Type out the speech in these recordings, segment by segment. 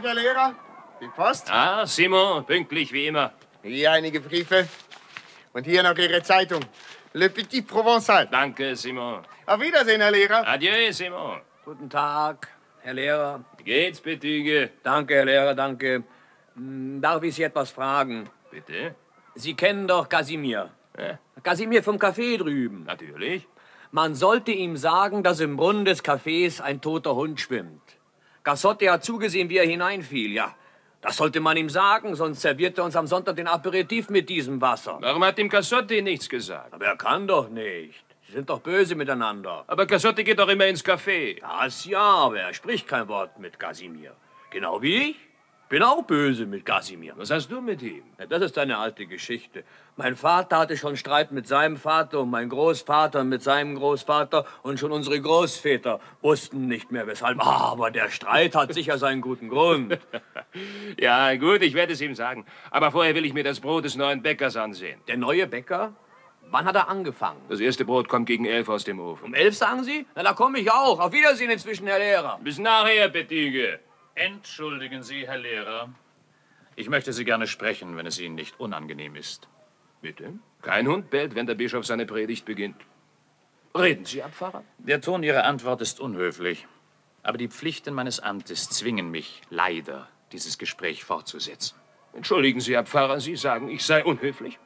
Tag, Herr Lehrer. Die Post? Ah, Simon, pünktlich wie immer. Hier einige Briefe. Und hier noch Ihre Zeitung. Le Petit Provençal. Danke, Simon. Auf Wiedersehen, Herr Lehrer. Adieu, Simon. Guten Tag, Herr Lehrer. Wie geht's, Betüge? Danke, Herr Lehrer, danke. Hm, Darf ich Sie etwas fragen? Bitte? Sie kennen doch Kasimir. Ja, Kasimir vom Café drüben. natürlich. Man sollte ihm sagen, dass im Brunnen des Cafés ein toter Hund schwimmt. Gassotti hat zugesehen, wie er hineinfiel, ja. Das sollte man ihm sagen, sonst serviert er uns am Sonntag den Aperitif mit diesem Wasser. Warum hat ihm Cassotti nichts gesagt? Aber er kann doch nicht. Sie sind doch böse miteinander. Aber Cassotti geht doch immer ins Café. Das ja, aber er spricht kein Wort mit Kasimir. Genau wie ich. Bin auch böse mit Kasimir. Was hast du mit ihm? Ja, das ist eine alte Geschichte. Mein Vater hatte schon Streit mit seinem Vater und mein Großvater mit seinem Großvater und schon unsere Großväter wussten nicht mehr weshalb. Ah, Aber der Streit hat sicher seinen guten Grund. Ja, gut, ich werde es ihm sagen. Aber vorher will ich mir das Brot des neuen Bäckers ansehen. Der neue Bäcker? Wann hat er angefangen? Das erste Brot kommt gegen elf aus dem Ofen. Um elf, sagen Sie? Na, da komme ich auch. Auf Wiedersehen inzwischen, Herr Lehrer. Bis nachher, Betüge. Entschuldigen Sie, Herr Lehrer. Ich möchte Sie gerne sprechen, wenn es Ihnen nicht unangenehm ist. Bitte? Kein Hund bellt, wenn der Bischof seine Predigt beginnt. Reden Sie, Abpfarrer? Der Ton Ihrer Antwort ist unhöflich. Aber die Pflichten meines Amtes zwingen mich, leider, dieses Gespräch fortzusetzen. Entschuldigen Sie, Herr Pfarrer, Sie sagen, ich sei unhöflich.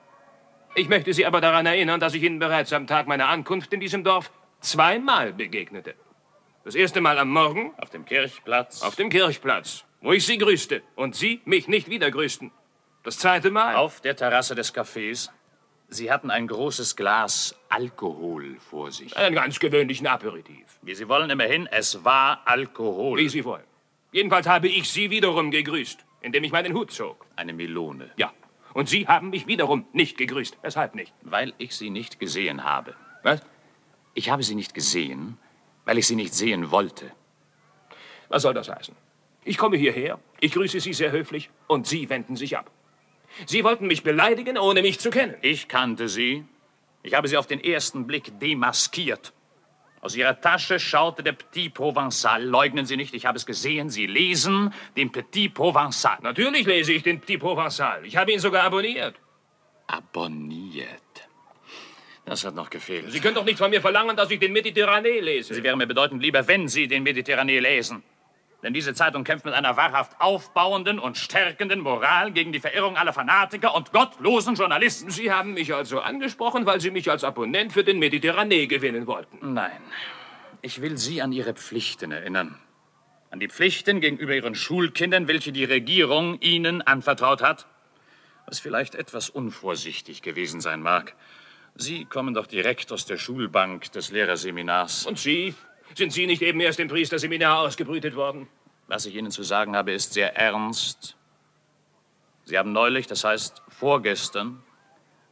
Ich möchte Sie aber daran erinnern, dass ich Ihnen bereits am Tag meiner Ankunft in diesem Dorf zweimal begegnete. Das erste Mal am Morgen Auf dem Kirchplatz. auf dem Kirchplatz, wo ich Sie grüßte und Sie mich nicht wieder grüßten. Das zweite Mal Auf der Terrasse des Cafés. Sie hatten ein großes Glas Alkohol vor sich. einen ganz gewöhnlichen Aperitif. Wie Sie wollen, immerhin, es war Alkohol. Wie Sie wollen. Jedenfalls habe ich Sie wiederum gegrüßt, indem ich meinen Hut zog. Eine Melone. Ja. Und Sie haben mich wiederum nicht gegrüßt. Weshalb nicht? Weil ich Sie nicht gesehen habe. Was? Ich habe Sie nicht gesehen, weil ich Sie nicht sehen wollte. Was soll das heißen? Ich komme hierher, ich grüße Sie sehr höflich und Sie wenden sich ab. Sie wollten mich beleidigen, ohne mich zu kennen. Ich kannte Sie. Ich habe Sie auf den ersten Blick demaskiert. Aus Ihrer Tasche schaute der Petit Provençal. Leugnen Sie nicht, ich habe es gesehen. Sie lesen den Petit Provençal. Natürlich lese ich den Petit Provençal. Ich habe ihn sogar abonniert. Abonniert. Das hat noch gefehlt. Sie können doch nicht von mir verlangen, dass ich den Mediterranee lese. Sie wären mir bedeutend lieber, wenn Sie den Mediterranee lesen. Denn diese Zeitung kämpft mit einer wahrhaft aufbauenden und stärkenden Moral gegen die Verirrung aller Fanatiker und gottlosen Journalisten. Sie haben mich also angesprochen, weil Sie mich als Abonnent für den Mediterranee gewinnen wollten. Nein. Ich will Sie an Ihre Pflichten erinnern. An die Pflichten gegenüber Ihren Schulkindern, welche die Regierung Ihnen anvertraut hat. Was vielleicht etwas unvorsichtig gewesen sein mag. Sie kommen doch direkt aus der Schulbank des Lehrerseminars. Und Sie? Sind Sie nicht eben erst im Priesterseminar ausgebrütet worden? Was ich Ihnen zu sagen habe, ist sehr ernst. Sie haben neulich, das heißt vorgestern,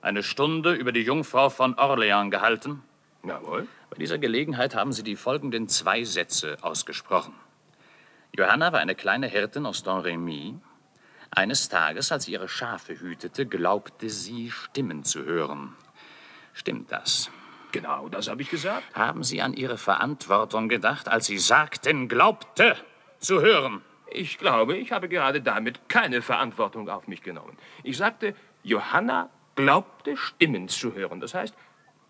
eine Stunde über die Jungfrau von Orleans gehalten. Jawohl. Bei dieser Gelegenheit haben Sie die folgenden zwei Sätze ausgesprochen. Johanna war eine kleine Hirtin aus Domremy. Eines Tages, als sie ihre Schafe hütete, glaubte sie, Stimmen zu hören. Stimmt das? Genau, das habe ich gesagt. Haben Sie an Ihre Verantwortung gedacht, als Sie sagten, glaubte zu hören? Ich glaube, ich habe gerade damit keine Verantwortung auf mich genommen. Ich sagte, Johanna glaubte Stimmen zu hören. Das heißt,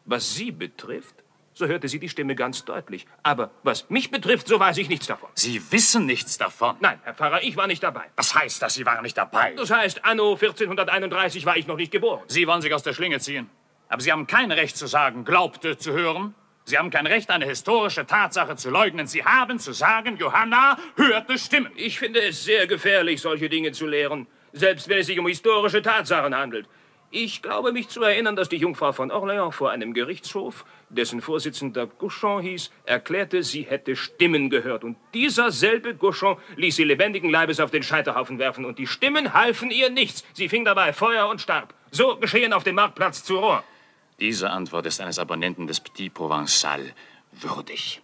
was sie betrifft, so hörte sie die Stimme ganz deutlich. Aber was mich betrifft, so weiß ich nichts davon. Sie wissen nichts davon. Nein, Herr Pfarrer, ich war nicht dabei. Das heißt, dass Sie waren nicht dabei. Das heißt, anno 1431 war ich noch nicht geboren. Sie wollen sich aus der Schlinge ziehen. Aber Sie haben kein Recht zu sagen, glaubte zu hören. Sie haben kein Recht, eine historische Tatsache zu leugnen. Sie haben zu sagen, Johanna hörte Stimmen. Ich finde es sehr gefährlich, solche Dinge zu lehren, selbst wenn es sich um historische Tatsachen handelt. Ich glaube mich zu erinnern, dass die Jungfrau von Orléans vor einem Gerichtshof, dessen Vorsitzender Gauchon hieß, erklärte, sie hätte Stimmen gehört. Und dieser selbe Gauchon ließ sie lebendigen Leibes auf den Scheiterhaufen werfen. Und die Stimmen halfen ihr nichts. Sie fing dabei Feuer und starb. So geschehen auf dem Marktplatz zu Rouen. Diese Antwort ist eines Abonnenten des Petit Provençal würdig.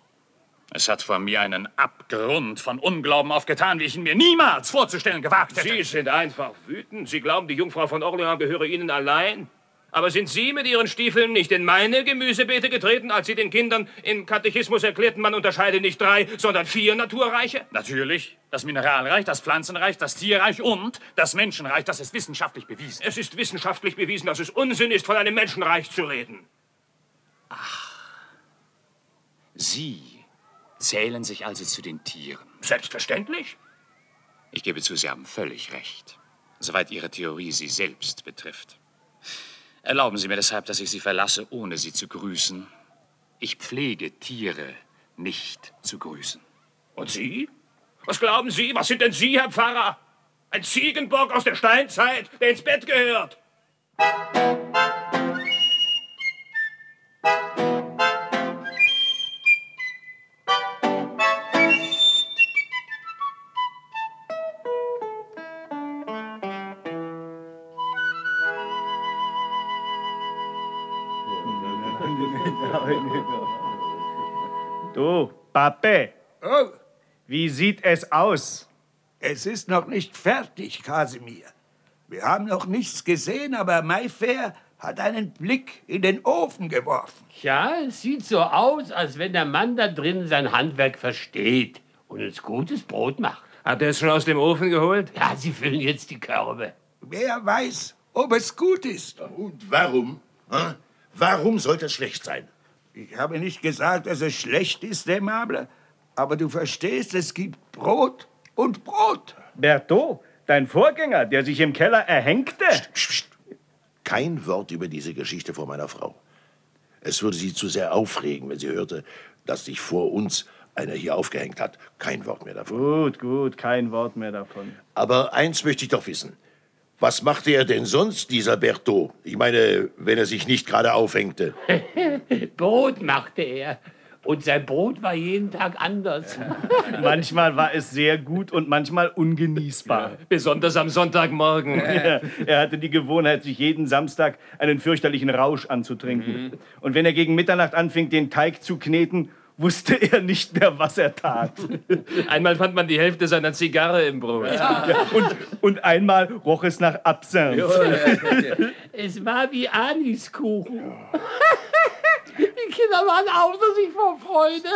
Es hat vor mir einen Abgrund von Unglauben aufgetan, wie ich ihn mir niemals vorzustellen gewagt hätte. Sie sind einfach wütend. Sie glauben, die Jungfrau von Orléans gehöre Ihnen allein. Aber sind Sie mit Ihren Stiefeln nicht in meine Gemüsebeete getreten, als Sie den Kindern im Katechismus erklärten, man unterscheide nicht drei, sondern vier Naturreiche? Natürlich. Das Mineralreich, das Pflanzenreich, das Tierreich und das Menschenreich, das ist wissenschaftlich bewiesen. Es ist wissenschaftlich bewiesen, dass es Unsinn ist, von einem Menschenreich zu reden. Sie zählen sich also zu den Tieren. Selbstverständlich. Ich gebe zu, Sie haben völlig recht, soweit Ihre Theorie Sie selbst betrifft. Erlauben Sie mir deshalb, dass ich Sie verlasse, ohne Sie zu grüßen. Ich pflege Tiere nicht zu grüßen. Und Sie? Was glauben Sie? Was sind denn Sie, Herr Pfarrer? Ein Ziegenbock aus der Steinzeit, der ins Bett gehört. Du, Pape, Oh, wie sieht es aus? es ist noch nicht fertig, Kasimir. Wir haben noch nichts gesehen, aber Mayfair hat einen Blick in den Ofen geworfen. Ja, es sieht so aus, als wenn der Mann da drin sein Handwerk versteht und uns gutes Brot macht. Hat er es schon aus dem Ofen geholt? Ja, sie füllen jetzt die Körbe. Wer weiß, ob es gut ist. Und warum? Hm? Warum sollte es schlecht sein? Ich habe nicht gesagt, dass es schlecht ist, Demable. Aber du verstehst, es gibt Brot und Brot. Berthaud, dein Vorgänger, der sich im Keller erhängte? Psst, psst. Kein Wort über diese Geschichte vor meiner Frau. Es würde sie zu sehr aufregen, wenn sie hörte, dass sich vor uns einer hier aufgehängt hat. Kein Wort mehr davon. Gut, gut, kein Wort mehr davon. Aber eins möchte ich doch wissen. Was machte er denn sonst, dieser Berthaud? Ich meine, wenn er sich nicht gerade aufhängte. Brot machte er. Und sein Brot war jeden Tag anders. Manchmal war es sehr gut und manchmal ungenießbar. Besonders am Sonntagmorgen. Ja, er hatte die Gewohnheit, sich jeden Samstag einen fürchterlichen Rausch anzutrinken. Und wenn er gegen Mitternacht anfing, den Teig zu kneten, wusste er nicht mehr, was er tat. Einmal fand man die Hälfte seiner Zigarre im Brot. Ja, und, und einmal roch es nach Absinth. Es war wie Aniskuchen. Die Kinder waren außer sich vor Freude.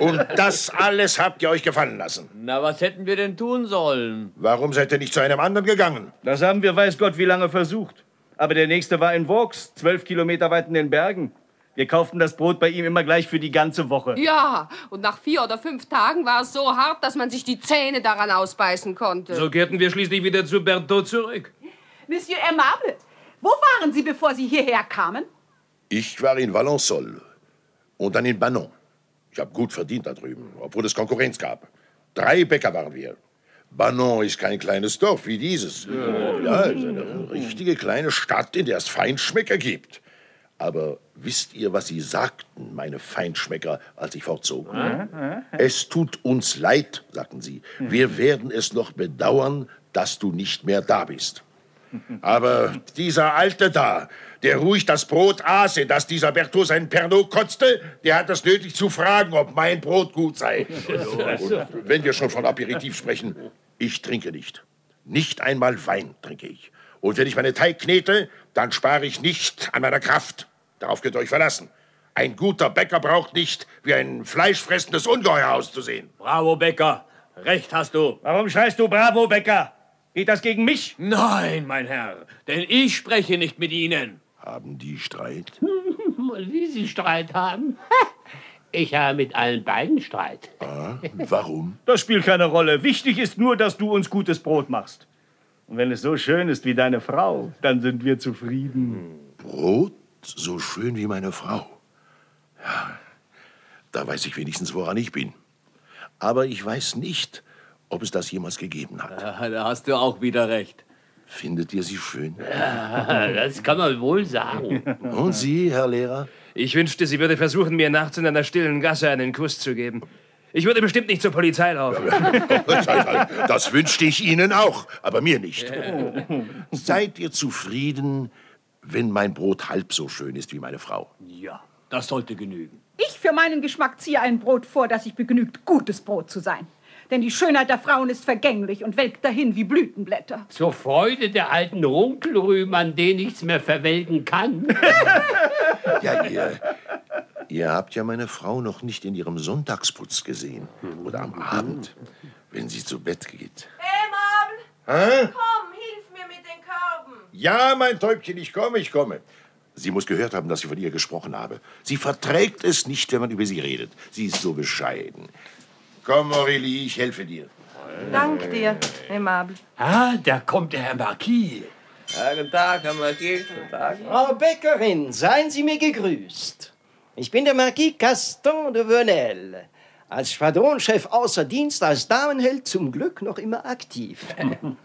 Und das alles habt ihr euch gefallen lassen. Na, was hätten wir denn tun sollen? Warum seid ihr nicht zu einem anderen gegangen? Das haben wir weiß Gott wie lange versucht. Aber der nächste war in Vaux, zwölf Kilometer weit in den Bergen. Wir kauften das Brot bei ihm immer gleich für die ganze Woche. Ja, und nach vier oder fünf Tagen war es so hart, dass man sich die Zähne daran ausbeißen konnte. So kehrten wir schließlich wieder zu Berthaud zurück. Monsieur Aimable, wo waren Sie, bevor Sie hierher kamen? Ich war in Valençol und dann in Banon. Ich habe gut verdient da drüben, obwohl es Konkurrenz gab. Drei Bäcker waren wir. Banon ist kein kleines Dorf wie dieses. Ja, es ist eine richtige kleine Stadt, in der es Feinschmecker gibt. Aber wisst ihr, was sie sagten, meine Feinschmecker, als ich fortzog? Es tut uns leid, sagten sie. Wir werden es noch bedauern, dass du nicht mehr da bist. Aber dieser Alte da, der ruhig das Brot aß, in das dieser Berthaud seinen Pernod kotzte, der hat das nötig zu fragen, ob mein Brot gut sei. Und wenn wir schon von Aperitif sprechen, ich trinke nicht. Nicht einmal Wein trinke ich. Und wenn ich meine Teig knete, dann spare ich nicht an meiner Kraft. Darauf könnt ihr euch verlassen. Ein guter Bäcker braucht nicht wie ein fleischfressendes Ungeheuer auszusehen. Bravo, Bäcker. Recht hast du. Warum schreist du Bravo, Bäcker? Geht das gegen mich? Nein, mein Herr, denn ich spreche nicht mit Ihnen. Haben die Streit? Und wie Sie Streit haben? Ich habe mit allen beiden Streit. Ah, warum? Das spielt keine Rolle. Wichtig ist nur, dass du uns gutes Brot machst. Und wenn es so schön ist wie deine Frau, dann sind wir zufrieden. Brot so schön wie meine Frau. Ja, da weiß ich wenigstens, woran ich bin. Aber ich weiß nicht, ob es das jemals gegeben hat. Ja, da hast du auch wieder recht. Findet ihr sie schön? Das kann man wohl sagen. Und Sie, Herr Lehrer? Ich wünschte, sie würde versuchen, mir nachts in einer stillen Gasse einen Kuss zu geben. Ich würde bestimmt nicht zur Polizei laufen. Das wünschte ich Ihnen auch, aber mir nicht. Seid ihr zufrieden, wenn mein Brot halb so schön ist wie meine Frau? Ja, das sollte genügen. Ich für meinen Geschmack ziehe ein Brot vor, das sich begnügt, gutes Brot zu sein. Denn die Schönheit der Frauen ist vergänglich und welkt dahin wie Blütenblätter. Zur Freude der alten Runkelrüben, an denen nichts mehr verwelken kann. Ja, ihr, ihr habt ja meine Frau noch nicht in ihrem Sonntagsputz gesehen. Oder am Abend, wenn sie zu Bett geht. Emabel, Hä? komm, hilf mir mit den Körben. Ja, mein Täubchen, ich komme, ich komme. Sie muss gehört haben, dass ich von ihr gesprochen habe. Sie verträgt es nicht, wenn man über sie redet. Sie ist so bescheiden. Komm, Aurélie, ich helfe dir. Dank dir, Emabel. Ah, da kommt der Herr Marquis. Ja, guten Tag, Herr Marquis. Guten Tag. Frau Bäckerin, seien Sie mir gegrüßt. Ich bin der Marquis Gaston de Venel. Als Schwadronchef außer Dienst, als Damenheld zum Glück noch immer aktiv.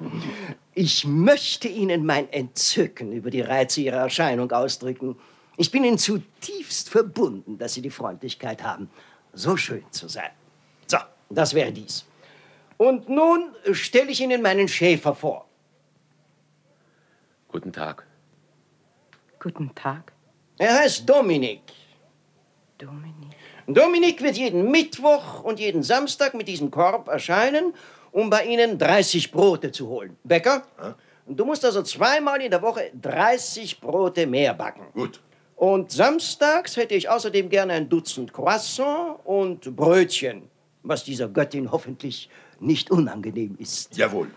Ich möchte Ihnen mein Entzücken über die Reize Ihrer Erscheinung ausdrücken. Ich bin Ihnen zutiefst verbunden, dass Sie die Freundlichkeit haben, so schön zu sein. So, das wäre dies. Und nun stelle ich Ihnen meinen Schäfer vor. Guten Tag. Guten Tag. Er heißt Dominik. Dominik. Dominik wird jeden Mittwoch und jeden Samstag mit diesem Korb erscheinen, um bei Ihnen 30 Brote zu holen. Bäcker, du musst also zweimal in der Woche 30 Brote mehr backen. Gut. Und samstags hätte ich außerdem gerne ein Dutzend Croissant und Brötchen, was dieser Göttin hoffentlich nicht unangenehm ist. Jawohl.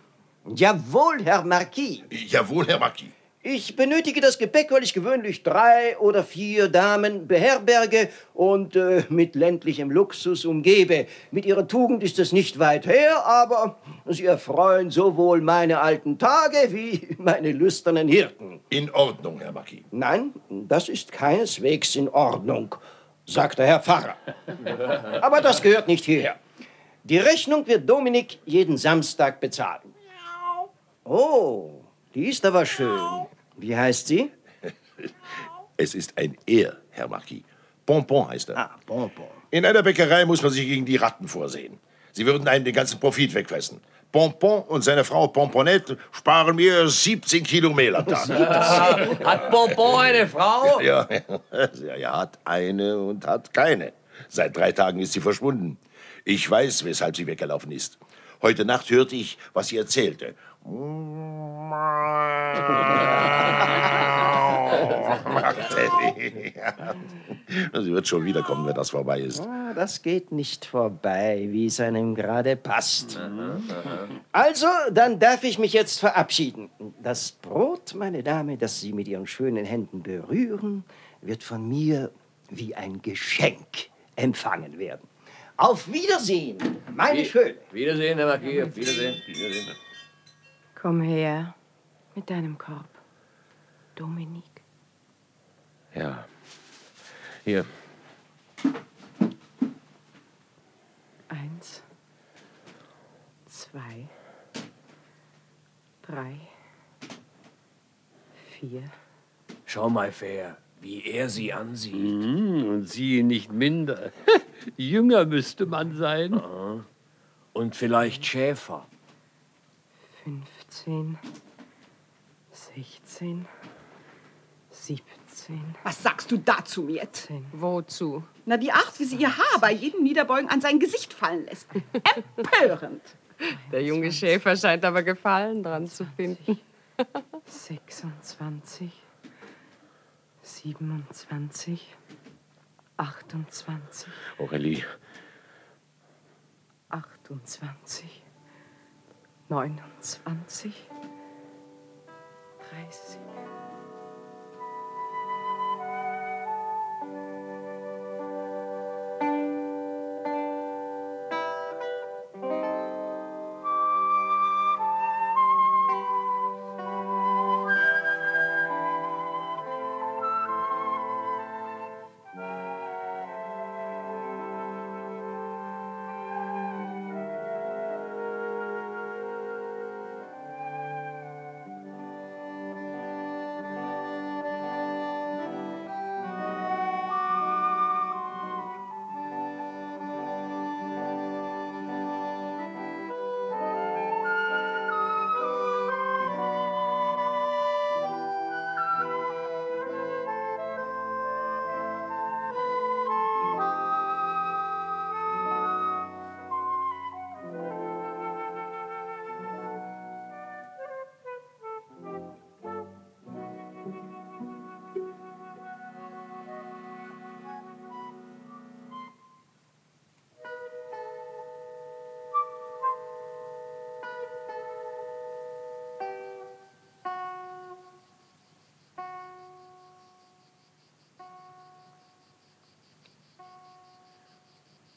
Jawohl, Herr Marquis. Jawohl, Herr Marquis. Ich benötige das Gepäck, weil ich gewöhnlich drei oder vier Damen beherberge und äh, mit ländlichem Luxus umgebe. Mit ihrer Tugend ist es nicht weit her, aber sie erfreuen sowohl meine alten Tage wie meine lüsternen Hirten. In Ordnung, Herr Marquis. Nein, das ist keineswegs in Ordnung, sagt der Herr Pfarrer. Aber das gehört nicht hierher. Die Rechnung wird Dominik jeden Samstag bezahlen. Oh, die ist aber schön. Wie heißt sie? Es ist ein Er, Herr Marquis. Pompon heißt er. Ah, Pompon. In einer Bäckerei muss man sich gegen die Ratten vorsehen. Sie würden einen den ganzen Profit wegfressen. Pompon und seine Frau Pomponette sparen mir 17 Kilo Mehl am Tag. Hat Bonbon eine Frau? Ja, ja, er hat eine und hat keine. Seit drei Tagen ist sie verschwunden. Ich weiß, weshalb sie weggelaufen ist. Heute Nacht hörte ich, was sie erzählte. Sie wird schon wiederkommen, wenn das vorbei ist. Ah, das geht nicht vorbei, wie es einem gerade passt. Also, dann darf ich mich jetzt verabschieden. Das Brot, meine Dame, das Sie mit Ihren schönen Händen berühren, wird von mir wie ein Geschenk empfangen werden. Auf Wiedersehen, meine Schöne. Wiedersehen, Herr Marquis. Auf Wiedersehen. Wiedersehen. Komm her mit deinem Korb. Dominik. Ja. Hier. Eins, zwei, drei, vier. Schau mal, Fair, wie er sie ansieht. Mhm, und sie nicht minder. Jünger müsste man sein. Und vielleicht Schäfer. 15, 16, 17. Was sagst du dazu jetzt? Wozu? Na, die Art, wie sie ihr Haar bei jedem Niederbeugen an sein Gesicht fallen lässt. Empörend. Der junge Schäfer scheint aber Gefallen dran zu finden. 26, 27, 28, Aurelie, 28, 29, 30.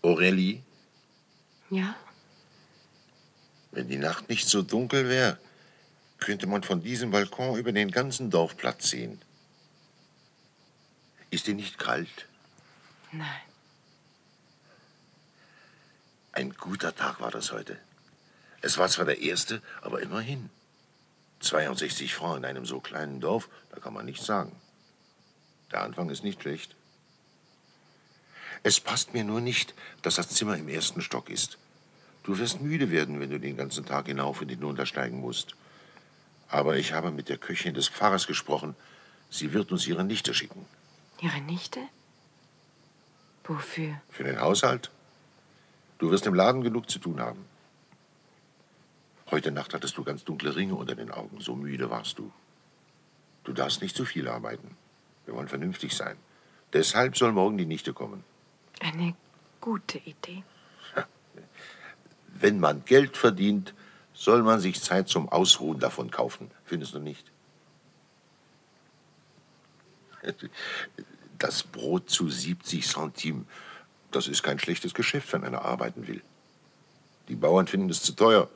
Aurélie, Ja? wenn die Nacht nicht so dunkel wäre, könnte man von diesem Balkon über den ganzen Dorfplatz sehen. Ist dir nicht kalt? Nein. Ein guter Tag war das heute. Es war zwar der erste, aber immerhin. 62 Francs in einem so kleinen Dorf, da kann man nichts sagen. Der Anfang ist nicht schlecht. Es passt mir nur nicht, dass das Zimmer im ersten Stock ist. Du wirst müde werden, wenn du den ganzen Tag hinauf und hinuntersteigen musst. Aber ich habe mit der Köchin des Pfarrers gesprochen. Sie wird uns ihre Nichte schicken. Ihre Nichte? Wofür? Für den Haushalt. Du wirst im Laden genug zu tun haben. Heute Nacht hattest du ganz dunkle Ringe unter den Augen. So müde warst du. Du darfst nicht zu viel arbeiten. Wir wollen vernünftig sein. Deshalb soll morgen die Nichte kommen. Eine gute Idee. Wenn man Geld verdient, soll man sich Zeit zum Ausruhen davon kaufen. Findest du nicht? Das Brot zu 70 Centime, das ist kein schlechtes Geschäft, wenn einer arbeiten will. Die Bauern finden es zu teuer.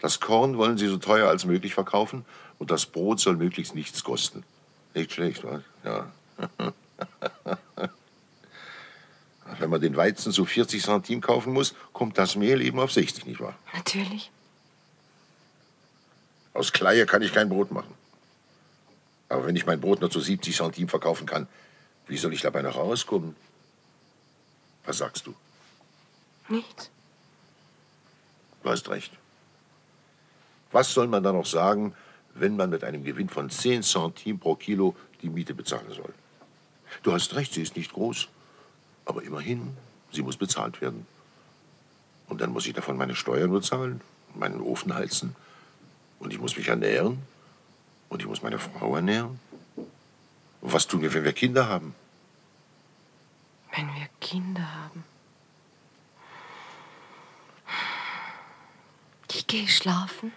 Das Korn wollen sie so teuer als möglich verkaufen und das Brot soll möglichst nichts kosten. Nicht schlecht, was? Ja. Wenn man den Weizen zu 40 Centime kaufen muss, kommt das Mehl eben auf 60, nicht wahr? Natürlich. Aus Kleie kann ich kein Brot machen. Aber wenn ich mein Brot nur zu 70 Centime verkaufen kann, wie soll ich dabei noch rauskommen? Was sagst du? Nichts. Du hast recht. Was soll man da noch sagen, wenn man mit einem Gewinn von 10 Centime pro Kilo die Miete bezahlen soll? Du hast recht, sie ist nicht groß. Aber immerhin, sie muss bezahlt werden. Und dann muss ich davon meine Steuern bezahlen, meinen Ofen heizen. Und ich muss mich ernähren. Und ich muss meine Frau ernähren. Und was tun wir, wenn wir Kinder haben? Wenn wir Kinder haben. Ich gehe schlafen.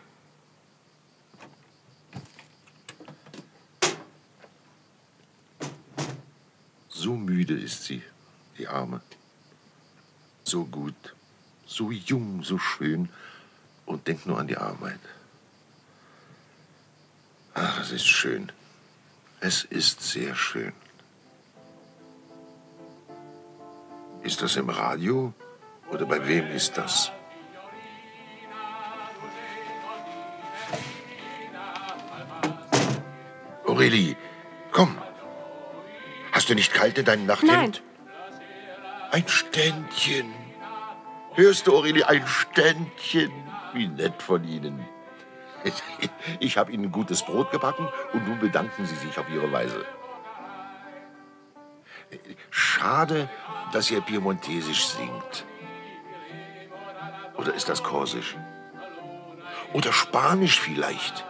So müde ist sie, die Arme. So gut, so jung, so schön und denkt nur an die Arbeit. Ach, es ist schön. Es ist sehr schön. Ist das im Radio oder bei wem ist das? Aurelie, komm. Hast du nicht kalt in deinem Nachthemd? Ein Ständchen. Hörst du, Aurelie, ein Ständchen? Wie nett von Ihnen. Ich, habe Ihnen gutes Brot gebacken und nun bedanken Sie sich auf Ihre Weise. Schade, dass ihr Piemontesisch singt. Oder ist das Korsisch? Oder Spanisch vielleicht?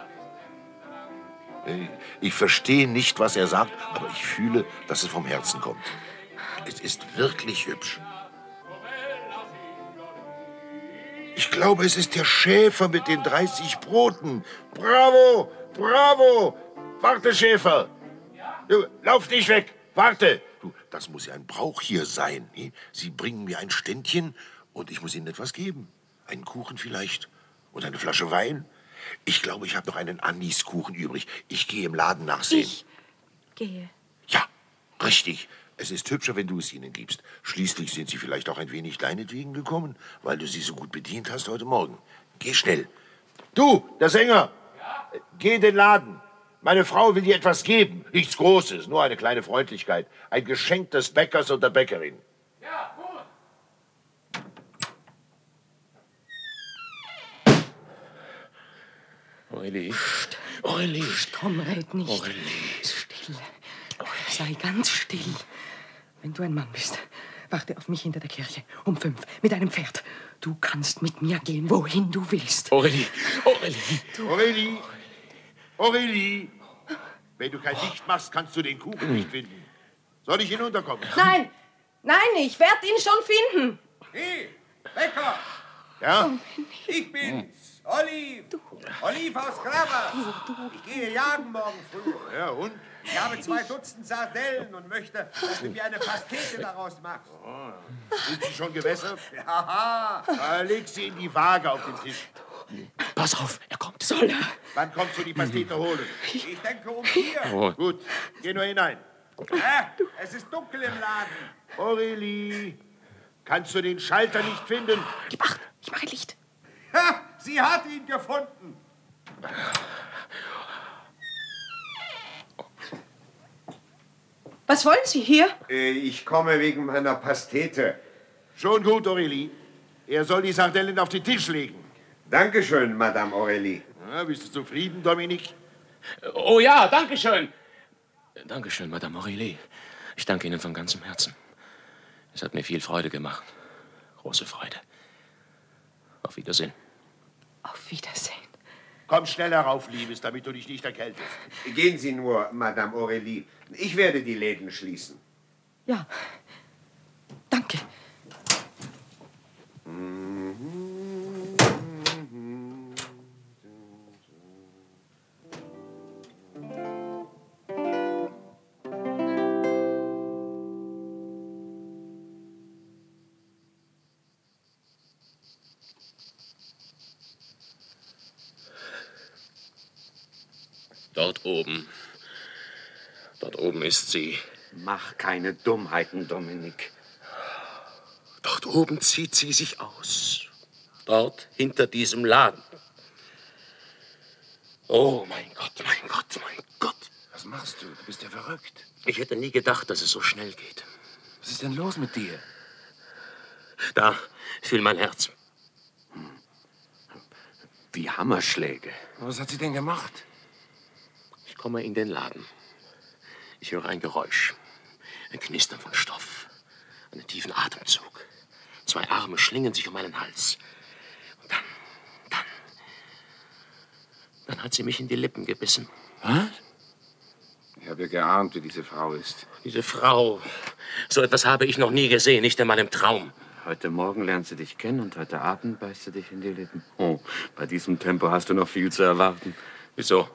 Ich verstehe nicht, was er sagt, aber ich fühle, dass es vom Herzen kommt. Es ist wirklich hübsch. Ich glaube, es ist der Schäfer mit den 30 Broten. Bravo, bravo. Warte, Schäfer. Du, lauf nicht weg. Warte. Du, das muss ja ein Brauch hier sein. ne? Sie bringen mir ein Ständchen und ich muss Ihnen etwas geben. Einen Kuchen vielleicht. Und eine Flasche Wein. Ich glaube, ich habe noch einen Aniskuchen übrig. Ich gehe im Laden nachsehen. Ich gehe. Richtig. Es ist hübscher, wenn du es ihnen gibst. Schließlich sind sie vielleicht auch ein wenig deinetwegen gekommen, weil du sie so gut bedient hast heute Morgen. Geh schnell. Du, der Sänger. Geh in den Laden. Meine Frau will dir etwas geben. Nichts Großes, nur eine kleine Freundlichkeit. Ein Geschenk des Bäckers und der Bäckerin. Aurelie. Aurelie. Komm, red nicht. Aurelie. Still. Sei ganz still. Wenn du ein Mann bist, warte auf mich hinter der Kirche um fünf mit einem Pferd. Du kannst mit mir gehen, wohin du willst. Aurelie. Aurelie. Aurelie. Aurelie. Wenn du kein Licht machst, kannst du den Kuchen nicht finden. Soll ich hinunterkommen? Nein, nein, ich werde ihn schon finden. Hey, Bäcker! Ja? Ich bin's, Olive. Olive aus Gravas. Ich gehe jagen morgen früh. Ja, und? Ich habe zwei Dutzend Sardellen und möchte, dass du mir eine Pastete daraus machst. Sind Sie schon gewässert? Ja. Ah, leg sie in die Waage auf den Tisch. Pass auf, er kommt. Soll er? Wann kommst du die Pastete holen? Ich denke um vier. Oh. Gut, geh nur hinein. Hä? Es ist dunkel im Laden. Aurelie, kannst du den Schalter nicht finden? Gib acht, ich mache Licht. Ha, sie hat ihn gefunden. Was wollen Sie hier? Äh, Ich komme wegen meiner Pastete. Schon gut, Aurelie. Er soll die Sardellen auf den Tisch legen. Dankeschön, Madame Aurélie. Ja, bist du zufrieden, Dominik? Oh ja, danke schön. Dankeschön, Madame Aurélie. Ich danke Ihnen von ganzem Herzen. Es hat mir viel Freude gemacht. Große Freude. Auf Wiedersehen. Auf Wiedersehen. Komm schnell herauf, Liebes, damit du dich nicht erkältest. Gehen Sie nur, Madame Aurélie. Ich werde die Läden schließen. Ja. Danke. Dort Ist sie. Mach keine Dummheiten, Dominik. Dort oben zieht sie sich aus. Dort hinter diesem Laden. Oh mein Gott, mein Gott, mein Gott. Was machst du? Du bist ja verrückt. Ich hätte nie gedacht, dass es so schnell geht. Was ist denn los mit dir? Da, fühl mein Herz. Wie Hammerschläge. Was hat sie denn gemacht? Ich komme in den Laden. Ich höre ein Geräusch. Ein Knistern von Stoff. Einen tiefen Atemzug. Zwei Arme schlingen sich um meinen Hals. Und dann, dann. Dann hat sie mich in die Lippen gebissen. Was? Ich habe ja geahnt, wie diese Frau ist. Diese Frau. So etwas habe ich noch nie gesehen, nicht einmal im Traum. Heute Morgen lernt sie dich kennen und heute Abend beißt sie dich in die Lippen. Oh, bei diesem Tempo hast du noch viel zu erwarten. Wieso?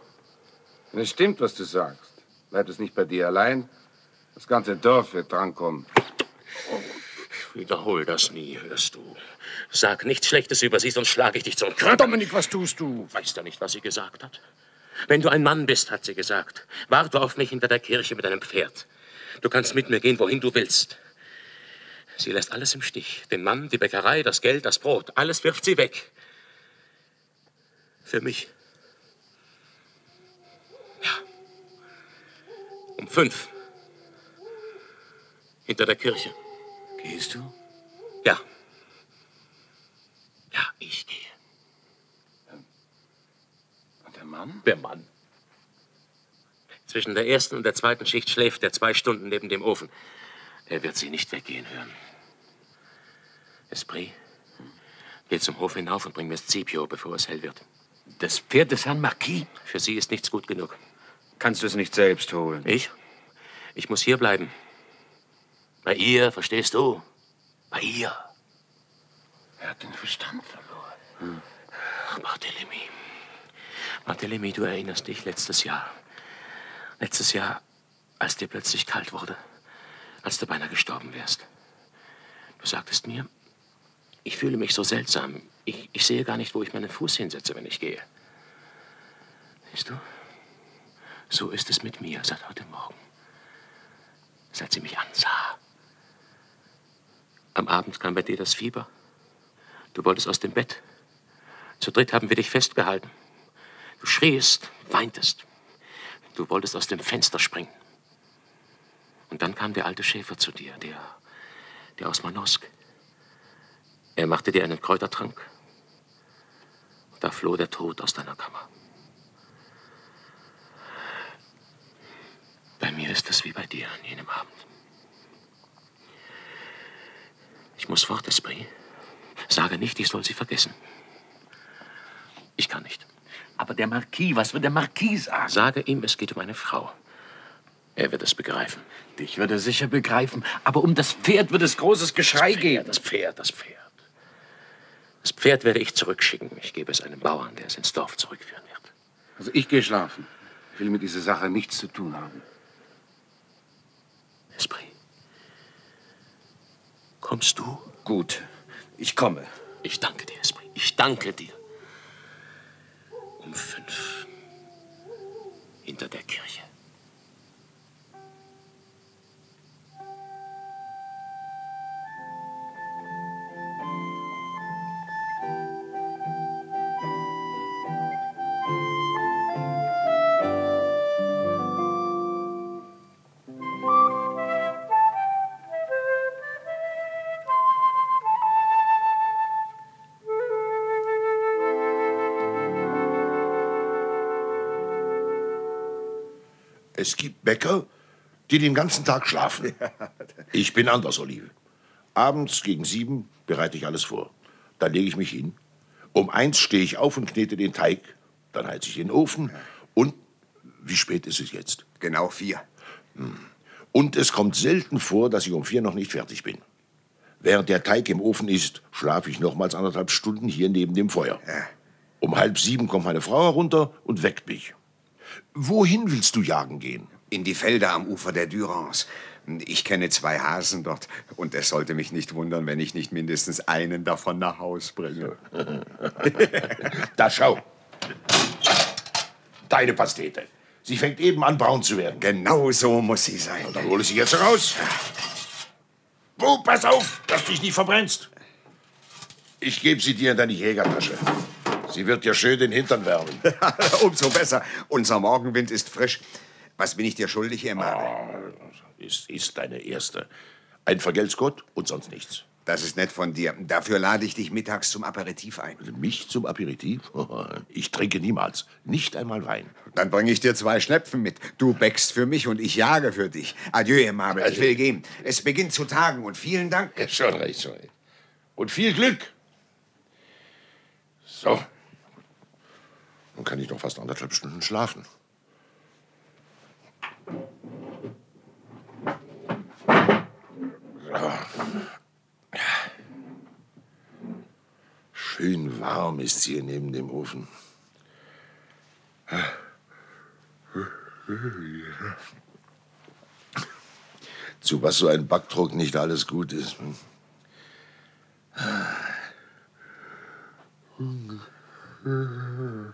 Es stimmt, was du sagst, bleibt es nicht bei dir allein. Das ganze Dorf wird drankommen. Wiederhol das nie, hörst du. Sag nichts Schlechtes über sie, sonst schlage ich dich zum Körper. Dominik, was tust du? Weißt du nicht, was sie gesagt hat? Wenn du ein Mann bist, hat sie gesagt, warte auf mich hinter der Kirche mit einem Pferd. Du kannst mit mir gehen, wohin du willst. Sie lässt alles im Stich. Den Mann, die Bäckerei, das Geld, das Brot. Alles wirft sie weg. Für mich. Um fünf. Hinter der Kirche. Gehst du? Ja. Ja, ich gehe. Und der Mann? Der Mann. Zwischen der ersten und der zweiten Schicht schläft er zwei Stunden neben dem Ofen. Er wird sie nicht weggehen hören. Esprit, geh zum Hof hinauf und bring mir Scipio, bevor es hell wird. Das Pferd des Herrn Marquis? Für sie ist nichts gut genug. Kannst du es nicht selbst holen? Ich? Ich muss hier bleiben. Bei ihr, verstehst du? Bei ihr. Er hat den Verstand verloren. Ach, Barthélemy. Barthélemy, du erinnerst dich letztes Jahr. Letztes Jahr, als dir plötzlich kalt wurde. Als du beinahe gestorben wärst. Du sagtest mir, ich fühle mich so seltsam. Ich, ich sehe gar nicht, wo ich meinen Fuß hinsetze, wenn ich gehe. Siehst du? So ist es mit mir seit heute Morgen. Seit sie mich ansah. Am Abend kam bei dir das Fieber. Du wolltest aus dem Bett. Zu dritt haben wir dich festgehalten. Du schriest, weintest. Du wolltest aus dem Fenster springen. Und dann kam der alte Schäfer zu dir, der, der aus Manosk. Er machte dir einen Kräutertrank. Da floh der Tod aus deiner Kammer. Bei mir ist es wie bei dir an jenem Abend. Ich muss fort, Esprit. Sage nicht, ich soll sie vergessen. Ich kann nicht. Aber der Marquis, was wird der Marquis sagen? Sage ihm, es geht um eine Frau. Er wird es begreifen. Dich wird er sicher begreifen, aber um das Pferd wird es großes Geschrei das Pferd, geben. Das Pferd, das Pferd. Das Pferd werde ich zurückschicken. Ich gebe es einem Bauern, der es ins Dorf zurückführen wird. Also ich gehe schlafen. Ich will mit dieser Sache nichts zu tun haben. Esprit. Kommst du? Gut, ich komme. Ich danke dir, Esprit. Ich danke dir. Um fünf. Hinter der Kirche. Es gibt Bäcker, die den ganzen Tag schlafen. Ich bin anders, Olive. Abends gegen sieben bereite ich alles vor. Dann lege ich mich hin. Um eins stehe ich auf und knete den Teig. Dann heize ich den Ofen. Und wie spät ist es jetzt? Genau vier. Hm. Und es kommt selten vor, dass ich um vier noch nicht fertig bin. Während der Teig im Ofen ist, schlafe ich nochmals anderthalb Stunden hier neben dem Feuer. Um halb sieben kommt meine Frau herunter und weckt mich. Wohin willst du jagen gehen? In die Felder am Ufer der Durance. Ich kenne zwei Hasen dort und es sollte mich nicht wundern, wenn ich nicht mindestens einen davon nach Haus bringe. da schau. Deine Pastete. Sie fängt eben an, braun zu werden. Genau so muss sie sein. Dann hole sie jetzt raus. Oh, pass auf, dass du dich nicht verbrennst. Ich gebe sie dir in deine Jägertasche. Sie wird dir schön den Hintern wärmen. Umso besser. Unser Morgenwind ist frisch. Was bin ich dir schuldig, Emma? Oh, es ist deine erste. Ein Vergelt's Gott und sonst nichts. Das ist nett von dir. Dafür lade ich dich mittags zum Aperitif ein. Mich zum Aperitif? Ich trinke niemals. Nicht einmal Wein. Dann bringe ich dir zwei Schnepfen mit. Du bäckst für mich und ich jage für dich. Adieu, Emabel. Ich will gehen. Es beginnt zu tagen und vielen Dank. Ja, schon recht, schon recht. Und viel Glück. So. Dann kann ich noch fast anderthalb Stunden schlafen. Schön warm ist hier neben dem Ofen. Zu was so ein Backdruck nicht alles gut ist. Er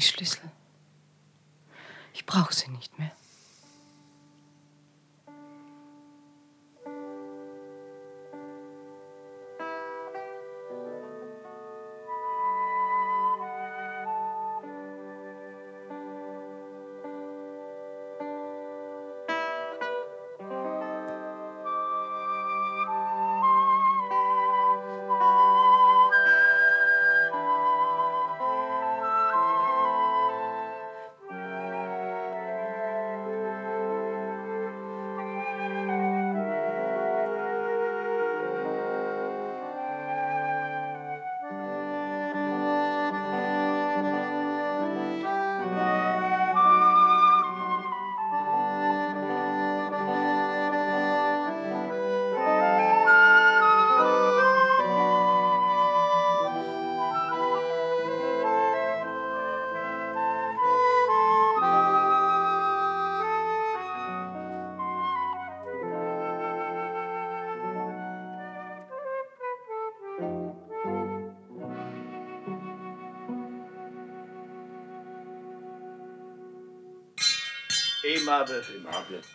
Die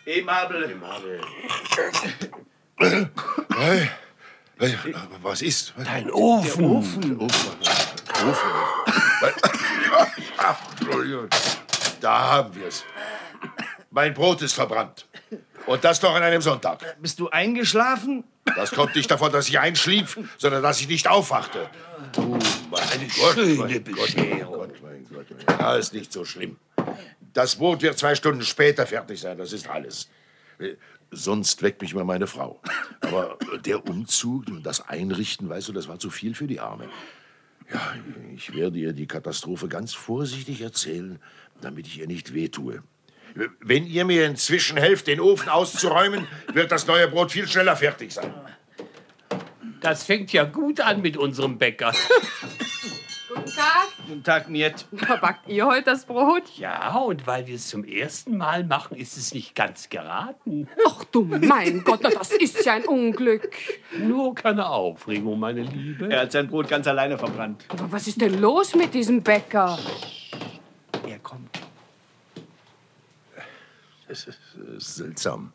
Emabel. Emabel. Hey, Äh, Was ist? Dein Ofen. Der Ofen. Ofen. Ofen. Ach, Entschuldigung. Da haben wir es. Mein Brot ist verbrannt. Und das noch an einem Sonntag. Bist du eingeschlafen? Das kommt nicht davon, dass ich einschlief, sondern dass ich nicht aufwachte. Oh, mein Gott, schöne mein Gott, mein Gott, mein Gott. Ja, ist nicht so schlimm. Das Boot wird zwei Stunden später fertig sein, das ist alles. Äh, Sonst weckt mich immer meine Frau. Aber der Umzug und das Einrichten, weißt du, das war zu viel für die Arme. Ja, ich werde ihr die Katastrophe ganz vorsichtig erzählen, damit ich ihr nicht wehtue. Wenn ihr mir inzwischen helft, den Ofen auszuräumen, wird das neue Brot viel schneller fertig sein. Das fängt ja gut an mit unserem Bäcker. Guten Tag. Miet. Backt ihr heute das Brot? Ja, und weil wir es zum ersten Mal machen, ist es nicht ganz geraten. Ach du mein Gott, na, das ist ja ein Unglück. Nur keine Aufregung, meine Liebe. Er hat sein Brot ganz alleine verbrannt. Aber was ist denn los mit diesem Bäcker? Er kommt. Es ist, äh, seltsam.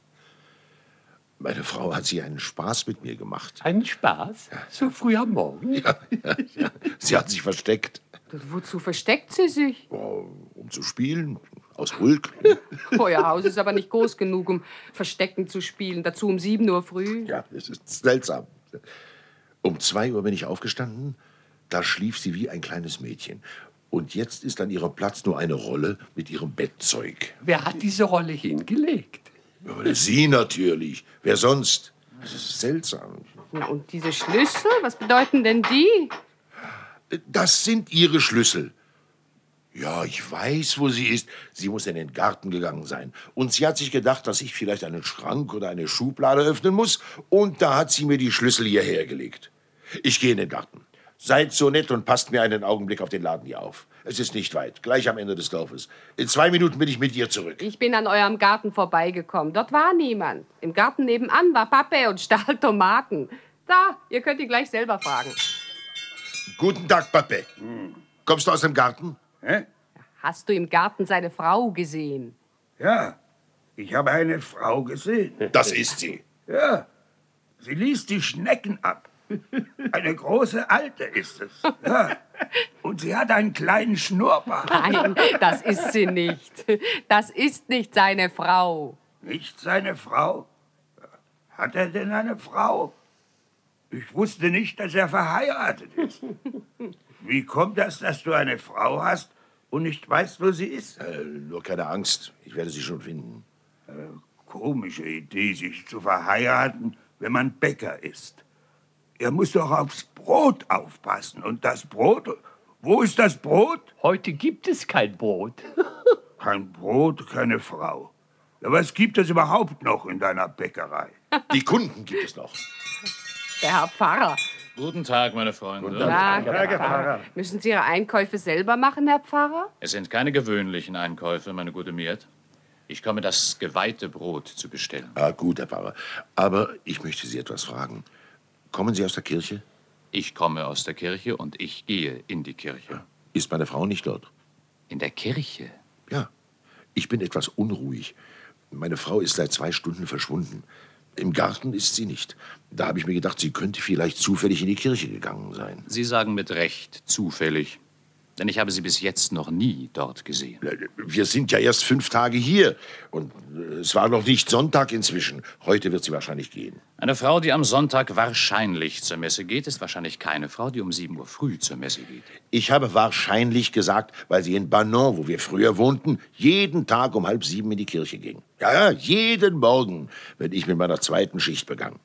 Meine Frau hat sich einen Spaß mit mir gemacht. Einen Spaß? So früh am Morgen? Ja, ja, ja. Sie hat sich versteckt, Wozu versteckt sie sich? um zu spielen, aus Hulk. Euer Haus ist aber nicht groß genug, um Verstecken zu spielen. Dazu um 7 Uhr früh. Ja, es ist seltsam. Um zwei Uhr bin ich aufgestanden. Da schlief sie wie ein kleines Mädchen. Und jetzt ist an ihrem Platz nur eine Rolle mit ihrem Bettzeug. Wer hat diese Rolle hingelegt? Sie natürlich. Wer sonst? Das ist seltsam. Und diese Schlüssel, was bedeuten denn die? Das sind Ihre Schlüssel. Ja, ich weiß, wo sie ist. Sie muss in den Garten gegangen sein. Und sie hat sich gedacht, dass ich vielleicht einen Schrank oder eine Schublade öffnen muss. Und da hat sie mir die Schlüssel hierher gelegt. Ich gehe in den Garten. Seid so nett und passt mir einen Augenblick auf den Laden hier auf. Es ist nicht weit, gleich am Ende des Dorfes. In zwei Minuten bin ich mit ihr zurück. Ich bin an eurem Garten vorbeigekommen. Dort war niemand. Im Garten nebenan war Pappe und stahl Tomaten. Da, ihr könnt ihn gleich selber fragen. Guten Tag, Pape. Kommst du aus dem Garten? Hä? Hast du im Garten seine Frau gesehen? Ja, ich habe eine Frau gesehen. Das ist sie. Ja, sie ließ die Schnecken ab. Eine große Alte ist es. Ja. Und sie hat einen kleinen Schnurrbart. Nein, das ist sie nicht. Das ist nicht seine Frau. Nicht seine Frau? Hat er denn eine Frau? Ich wusste nicht, dass er verheiratet ist. Wie kommt das, dass du eine Frau hast und nicht weißt, wo sie ist? Äh, nur keine Angst, ich werde sie schon finden. Äh, komische Idee, sich zu verheiraten, wenn man Bäcker ist. Er muss doch aufs Brot aufpassen. Und das Brot, wo ist das Brot? Heute gibt es kein Brot. Kein Brot, keine Frau. Ja, was gibt es überhaupt noch in deiner Bäckerei? Die Kunden gibt es noch. Der Herr Pfarrer. Guten Tag, meine Freunde. Guten Tag, Herr Pfarrer. Müssen Sie Ihre Einkäufe selber machen, Herr Pfarrer? Es sind keine gewöhnlichen Einkäufe, meine gute Miet. Ich komme, das geweihte Brot zu bestellen. Ah, gut, Herr Pfarrer. Aber ich möchte Sie etwas fragen. Kommen Sie aus der Kirche? Ich komme aus der Kirche und ich gehe in die Kirche. Ist meine Frau nicht dort? In der Kirche? Ja. Ich bin etwas unruhig. Meine Frau ist seit zwei Stunden verschwunden. Im Garten ist sie nicht. Da habe ich mir gedacht, sie könnte vielleicht zufällig in die Kirche gegangen sein. Sie sagen mit Recht zufällig. Denn ich habe sie bis jetzt noch nie dort gesehen. Wir sind ja erst fünf Tage hier. Und äh, es war noch nicht Sonntag inzwischen. Heute wird sie wahrscheinlich gehen. Eine Frau, die am Sonntag wahrscheinlich zur Messe geht, ist wahrscheinlich keine Frau, die um 7 Uhr früh zur Messe geht. Ich habe wahrscheinlich gesagt, weil sie in Banon, wo wir früher wohnten, jeden Tag um halb sieben in die Kirche ging. Ja, ja, jeden Morgen, wenn ich mit meiner zweiten Schicht begann.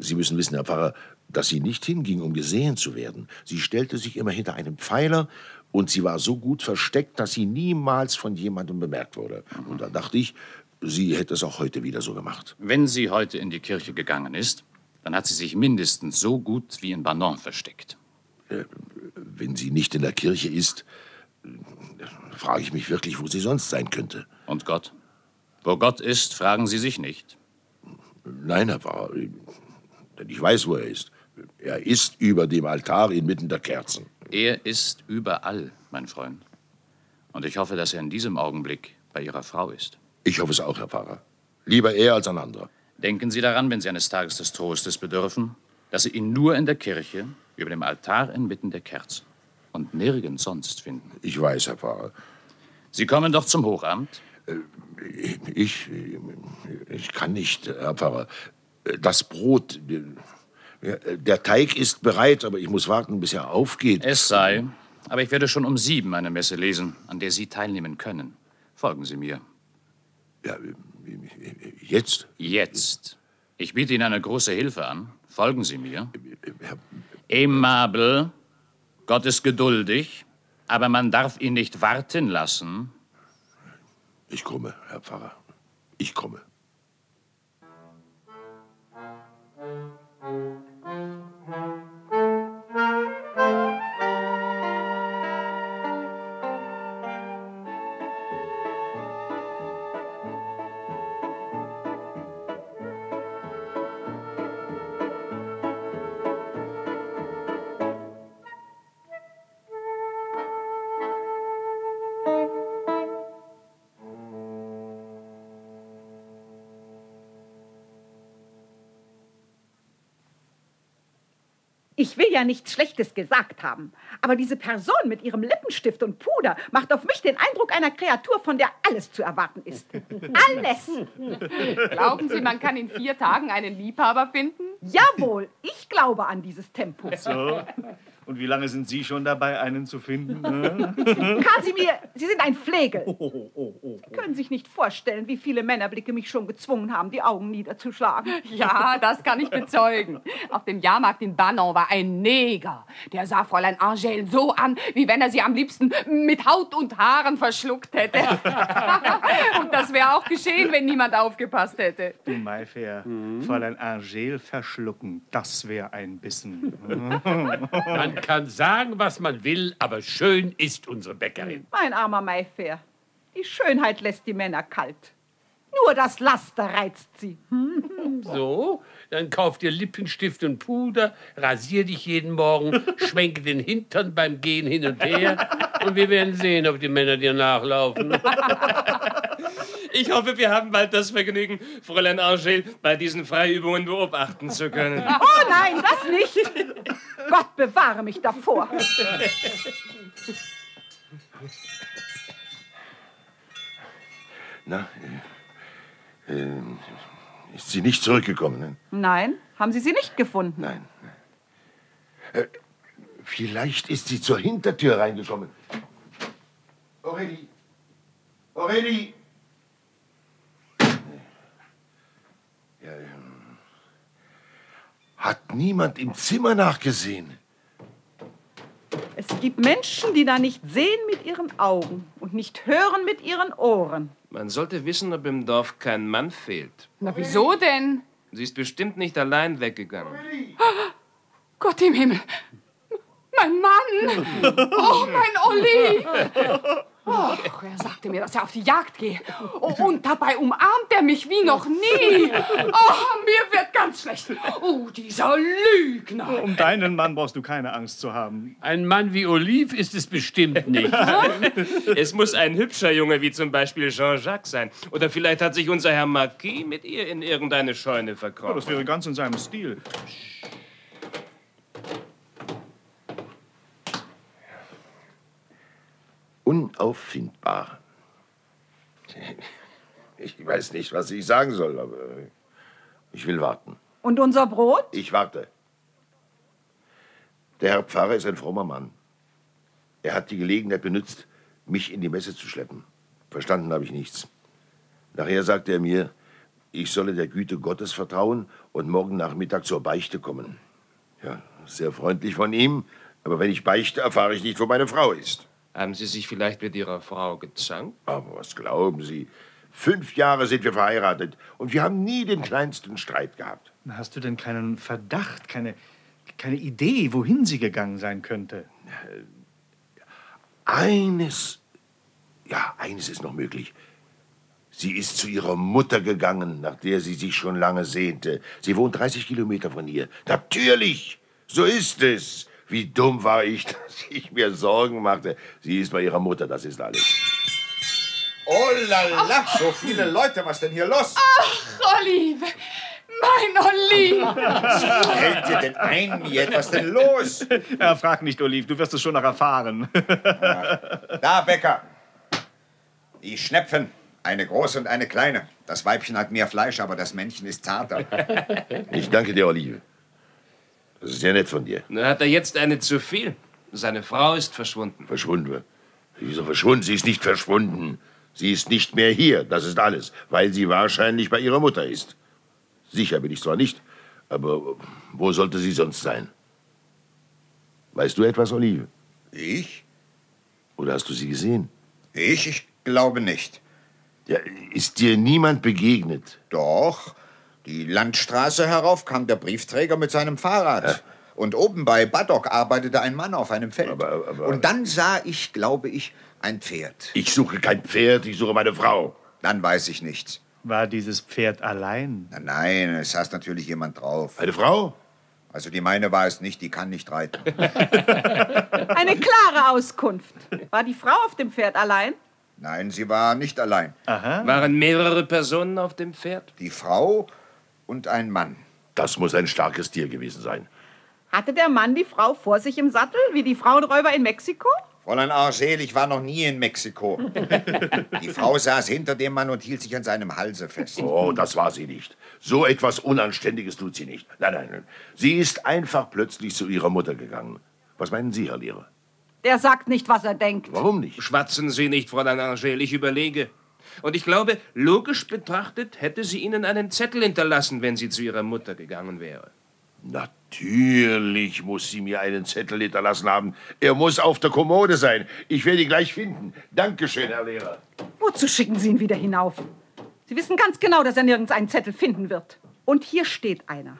Sie müssen wissen, Herr Pfarrer, dass sie nicht hinging, um gesehen zu werden. Sie stellte sich immer hinter einem Pfeiler und sie war so gut versteckt, dass sie niemals von jemandem bemerkt wurde. Und da dachte ich, sie hätte es auch heute wieder so gemacht. Wenn sie heute in die Kirche gegangen ist, dann hat sie sich mindestens so gut wie in Banon versteckt. Äh, Wenn sie nicht in der Kirche ist, frage ich mich wirklich, wo sie sonst sein könnte. Und Gott? Wo Gott ist, fragen Sie sich nicht. Nein, Herr Pfarrer, denn ich weiß, wo er ist. Er ist über dem Altar inmitten der Kerzen. Er ist überall, mein Freund. Und ich hoffe, dass er in diesem Augenblick bei Ihrer Frau ist. Ich hoffe es auch, Herr Pfarrer. Lieber er als ein anderer. Denken Sie daran, wenn Sie eines Tages des Trostes bedürfen, dass Sie ihn nur in der Kirche, über dem Altar inmitten der Kerzen und nirgends sonst finden. Ich weiß, Herr Pfarrer. Sie kommen doch zum Hochamt? Ich, ich kann nicht, Herr Pfarrer. Das Brot, der Teig ist bereit, aber ich muss warten, bis er aufgeht. Es sei. Aber ich werde schon um sieben eine Messe lesen, an der Sie teilnehmen können. Folgen Sie mir. Ja, jetzt? Jetzt. Ich biete Ihnen eine große Hilfe an. Folgen Sie mir. Aimable. Gott ist geduldig, aber man darf ihn nicht warten lassen. Ich komme, Herr Pfarrer. Ich komme. Thank you. Ich will ja nichts Schlechtes gesagt haben, aber diese Person mit ihrem Lippenstift und Puder macht auf mich den Eindruck einer Kreatur, von der alles zu erwarten ist. Alles! Glauben Sie, man kann in vier Tagen einen Liebhaber finden? Jawohl, ich glaube an dieses Tempo. So. Und wie lange sind Sie schon dabei, einen zu finden? ne? Kasimir, Sie sind ein Flegel. Oh, Sie können sich nicht vorstellen, wie viele Männerblicke mich schon gezwungen haben, die Augen niederzuschlagen. Ja, das kann ich bezeugen. Auf dem Jahrmarkt in Banon war ein Neger. Der sah Fräulein Angèle so an, wie wenn er sie am liebsten mit Haut und Haaren verschluckt hätte. und das wäre auch geschehen, wenn niemand aufgepasst hätte. Du Maifair, Fräulein Angel verschlucken, das wäre ein Bissen. Man kann sagen, was man will, aber schön ist unsere Bäckerin. Mein armer Mayfair. Die Schönheit lässt die Männer kalt. Nur das Laster reizt sie. So, dann kauf dir Lippenstift und Puder, rasier dich jeden Morgen, schwenke den Hintern beim Gehen hin und her und wir werden sehen, ob die Männer dir nachlaufen. Ich hoffe, wir haben bald das Vergnügen, Fräulein Angel bei diesen Freiübungen beobachten zu können. Oh nein, das nicht. Gott bewahre mich davor. Na, äh, äh, ist sie nicht zurückgekommen? Ne? Nein, haben Sie sie nicht gefunden? Nein. Äh, vielleicht ist sie zur Hintertür reingekommen. Aurelie! Aurelie! Ja, ähm, hat niemand im Zimmer nachgesehen? Es gibt Menschen, die da nicht sehen mit ihren Augen und nicht hören mit ihren Ohren. Man sollte wissen, ob im Dorf kein Mann fehlt. Na, wieso denn? Sie ist bestimmt nicht allein weggegangen. Gott im Himmel. Mein Mann! Oh, mein Olive! Och, er sagte mir, dass er auf die Jagd gehe. Oh, und dabei umarmt er mich wie noch nie. Oh, mir wird ganz schlecht. Oh, dieser Lügner. Um deinen Mann brauchst du keine Angst zu haben. Ein Mann wie Olive ist es bestimmt nicht. Es muss ein hübscher Junge wie zum Beispiel Jean-Jacques sein. Oder vielleicht hat sich unser Herr Marquis mit ihr in irgendeine Scheune Oh, verkrochen. das wäre ganz in seinem Stil. Unauffindbar. Ich weiß nicht, was ich sagen soll, aber ich will warten. Und unser Brot? Ich warte. Der Herr Pfarrer ist ein frommer Mann. Er hat die Gelegenheit benutzt, mich in die Messe zu schleppen. Verstanden habe ich nichts. Nachher sagte er mir, ich solle der Güte Gottes vertrauen und morgen Nachmittag zur Beichte kommen. Ja, sehr freundlich von ihm, aber wenn ich beichte, erfahre ich nicht, wo meine Frau ist. Haben Sie sich vielleicht mit Ihrer Frau gezankt? Aber was glauben Sie? Fünf Jahre sind wir verheiratet und wir haben nie den kleinsten Streit gehabt. Hast du denn keinen Verdacht, keine, keine Idee, wohin sie gegangen sein könnte? Eines, ja, eines ist noch möglich. Sie ist zu ihrer Mutter gegangen, nach der sie sich schon lange sehnte. Sie wohnt 30 Kilometer von hier. Natürlich, so ist es. Wie dumm war ich, dass ich mir Sorgen machte. Sie ist bei ihrer Mutter, das ist alles. Oh la la, so viele Leute, was denn hier los? Ach, Olive, Mein Olli! Was fällt dir denn ein, Miet? Was ist denn los? Ja, frag nicht, Olive, du wirst es schon noch erfahren. Da, Bäcker. Die Schnepfen. Eine große und eine kleine. Das Weibchen hat mehr Fleisch, aber das Männchen ist zarter. Ich danke dir, Olive. Das ist sehr nett von dir. Na, hat er jetzt eine zu viel? Seine Frau ist verschwunden. Verschwunden. Sie ist doch verschwunden. Sie ist nicht verschwunden. Sie ist nicht mehr hier. Das ist alles. Weil sie wahrscheinlich bei ihrer Mutter ist. Sicher bin ich zwar nicht, aber wo sollte sie sonst sein? Weißt du etwas, Olive? Ich? Oder hast du sie gesehen? Ich? Ich glaube nicht. Ja, ist dir niemand begegnet? Doch. Die Landstraße herauf kam der Briefträger mit seinem Fahrrad. Und oben bei Baddock arbeitete ein Mann auf einem Feld. Und dann sah ich, glaube ich, ein Pferd. Ich suche kein Pferd, ich suche meine Frau. Dann weiß ich nichts. War dieses Pferd allein? Na, nein, es saß natürlich jemand drauf. Eine Frau? Also die meine war es nicht, die kann nicht reiten. Eine klare Auskunft. War die Frau auf dem Pferd allein? Nein, sie war nicht allein. Waren mehrere Personen auf dem Pferd? Die Frau und ein Mann. Das muss ein starkes Tier gewesen sein. Hatte der Mann die Frau vor sich im Sattel, wie die Frauenräuber in Mexiko? Fräulein Argel, ich war noch nie in Mexiko. Die Frau saß hinter dem Mann und hielt sich an seinem Halse fest. Oh, das war sie nicht. So etwas Unanständiges tut sie nicht. Nein, nein, nein. Sie ist einfach plötzlich zu ihrer Mutter gegangen. Was meinen Sie, Herr Lehrer? Der sagt nicht, was er denkt. Warum nicht? Schwatzen Sie nicht, Fräulein Angel, ich überlege. Und ich glaube, logisch betrachtet hätte sie Ihnen einen Zettel hinterlassen, wenn sie zu Ihrer Mutter gegangen wäre. Natürlich muss sie mir einen Zettel hinterlassen haben. Er muss auf der Kommode sein. Ich werde ihn gleich finden. Dankeschön, Herr Lehrer. Wozu schicken Sie ihn wieder hinauf? Sie wissen ganz genau, dass er nirgends einen Zettel finden wird. Und hier steht einer,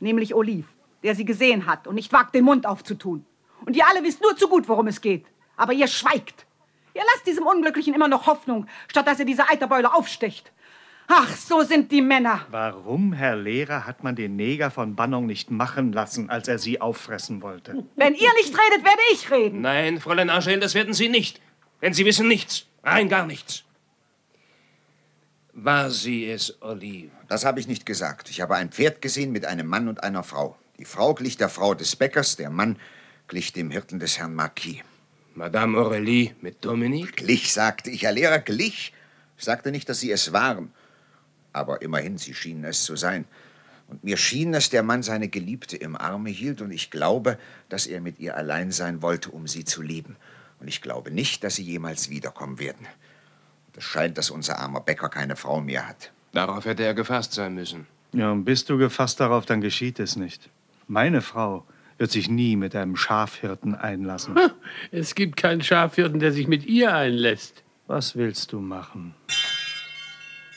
nämlich Olive, der Sie gesehen hat und nicht wagt, den Mund aufzutun. Und ihr alle wisst nur zu gut, worum es geht. Aber ihr schweigt. Ihr lasst diesem Unglücklichen immer noch Hoffnung, statt dass er diese Eiterbeule aufstecht. Ach, so sind die Männer. Warum, Herr Lehrer, hat man den Neger von Bannong nicht machen lassen, als er sie auffressen wollte? Wenn ihr nicht redet, werde ich reden. Nein, Fräulein Angel, das werden Sie nicht. Denn Sie wissen nichts. Rein gar nichts. War sie es, Olive? Das habe ich nicht gesagt. Ich habe ein Pferd gesehen mit einem Mann und einer Frau. Die Frau glich der Frau des Bäckers, der Mann glich dem Hirten des Herrn Marquis. Madame Aurélie mit Dominique? Glich, sagte ich. Herr Lehrer, glich. Ich sagte nicht, dass sie es waren. Aber immerhin, sie schienen es zu sein. Und mir schien, dass der Mann seine Geliebte im Arme hielt, und ich glaube, dass er mit ihr allein sein wollte, um sie zu lieben. Und ich glaube nicht, dass sie jemals wiederkommen werden. Und es scheint, dass unser armer Bäcker keine Frau mehr hat. Darauf hätte er gefasst sein müssen. Ja, und bist du gefasst darauf, dann geschieht es nicht. Meine Frau wird sich nie mit einem Schafhirten einlassen. Es gibt keinen Schafhirten, der sich mit ihr einlässt. Was willst du machen?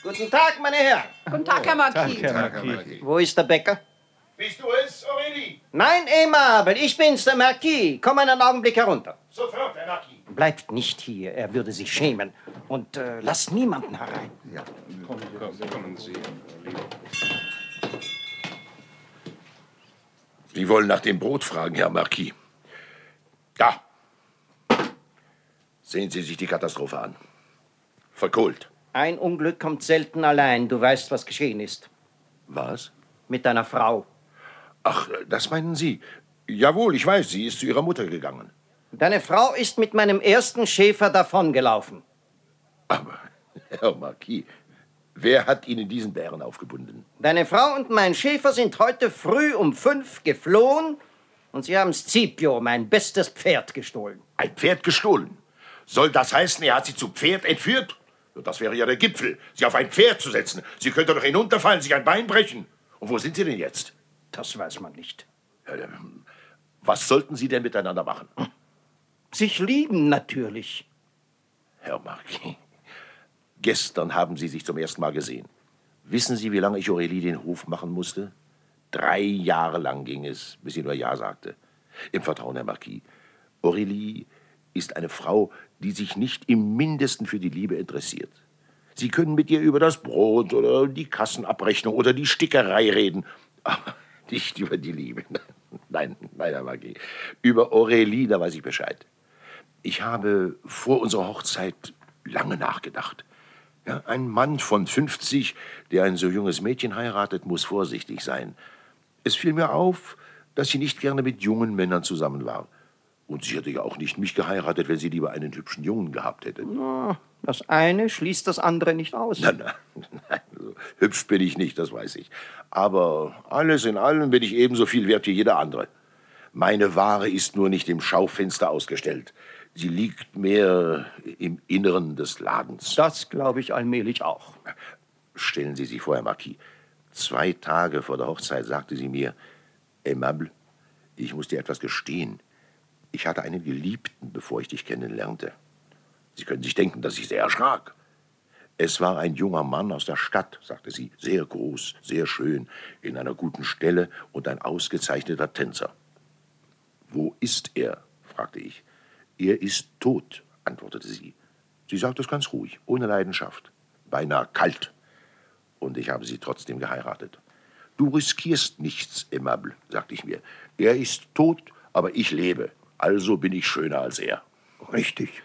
Guten Tag, meine Herren. Guten Tag, Herr Marquis. Herr Marquis. Wo ist der Bäcker? Bist du es, Aurélie? Nein, Aimable, ich bin's, der Marquis. Komm einen Augenblick herunter. Sofort, Herr Marquis. Bleibt nicht hier, er würde sich schämen. Und äh, lasst niemanden herein. Ja. Kommen Sie, Sie wollen nach dem Brot fragen, Herr Marquis. Da. Sehen Sie sich die Katastrophe an. Verkohlt. Ein Unglück kommt selten allein. Du weißt, was geschehen ist. Was? Mit deiner Frau. Ach, das meinen Sie. Jawohl, ich weiß, sie ist zu ihrer Mutter gegangen. Deine Frau ist mit meinem ersten Schäfer davongelaufen. Herr Marquis, wer hat Ihnen diesen Bären aufgebunden? Deine Frau und mein Schäfer sind heute früh um fünf geflohen und sie haben Scipio, mein bestes Pferd, gestohlen. Ein Pferd gestohlen? Soll das heißen, er hat Sie zu Pferd entführt? Das wäre ja der Gipfel, Sie auf ein Pferd zu setzen. Sie könnte doch hinunterfallen, sich ein Bein brechen. Und wo sind Sie denn jetzt? Das weiß man nicht. Was sollten Sie denn miteinander machen? Sich lieben natürlich. Herr Marquis, gestern haben Sie sich zum ersten Mal gesehen. Wissen Sie, wie lange ich Aurélie den Hof machen musste? Drei Jahre lang ging es, bis sie nur Ja sagte. Im Vertrauen, Herr Marquis. Aurélie ist eine Frau, die sich nicht im Mindesten für die Liebe interessiert. Sie können mit ihr über das Brot oder die Kassenabrechnung oder die Stickerei reden, aber nicht über die Liebe. Nein, nein, Herr Marquis. Über Aurélie, da weiß ich Bescheid. Ich habe vor unserer Hochzeit lange nachgedacht. Ja, ein Mann von 50, der ein so junges Mädchen heiratet, muss vorsichtig sein. Es fiel mir auf, dass sie nicht gerne mit jungen Männern zusammen war. Und sie hätte ja auch nicht mich geheiratet, wenn sie lieber einen hübschen Jungen gehabt hätte. Na, das eine schließt das andere nicht aus. Nein, nein, nein, hübsch bin ich nicht, das weiß ich. Aber alles in allem bin ich ebenso viel wert wie jeder andere. Meine Ware ist nur nicht im Schaufenster ausgestellt. Sie liegt mehr im Inneren des Ladens. Das glaube ich allmählich auch. Stellen Sie sich vor, Herr Marquis, zwei Tage vor der Hochzeit sagte sie mir, Aimable, ich muss dir etwas gestehen. Ich hatte einen Geliebten, bevor ich dich kennenlernte. Sie können sich denken, dass ich sehr erschrak. Es war ein junger Mann aus der Stadt, sagte sie, sehr groß, sehr schön, in einer guten Stelle und ein ausgezeichneter Tänzer. Wo ist er? fragte ich. Er ist tot, antwortete sie. Sie sagte es ganz ruhig, ohne Leidenschaft, beinahe kalt. Und ich habe sie trotzdem geheiratet. Du riskierst nichts, Aimable, sagte ich mir. Er ist tot, aber ich lebe. Also bin ich schöner als er. Richtig.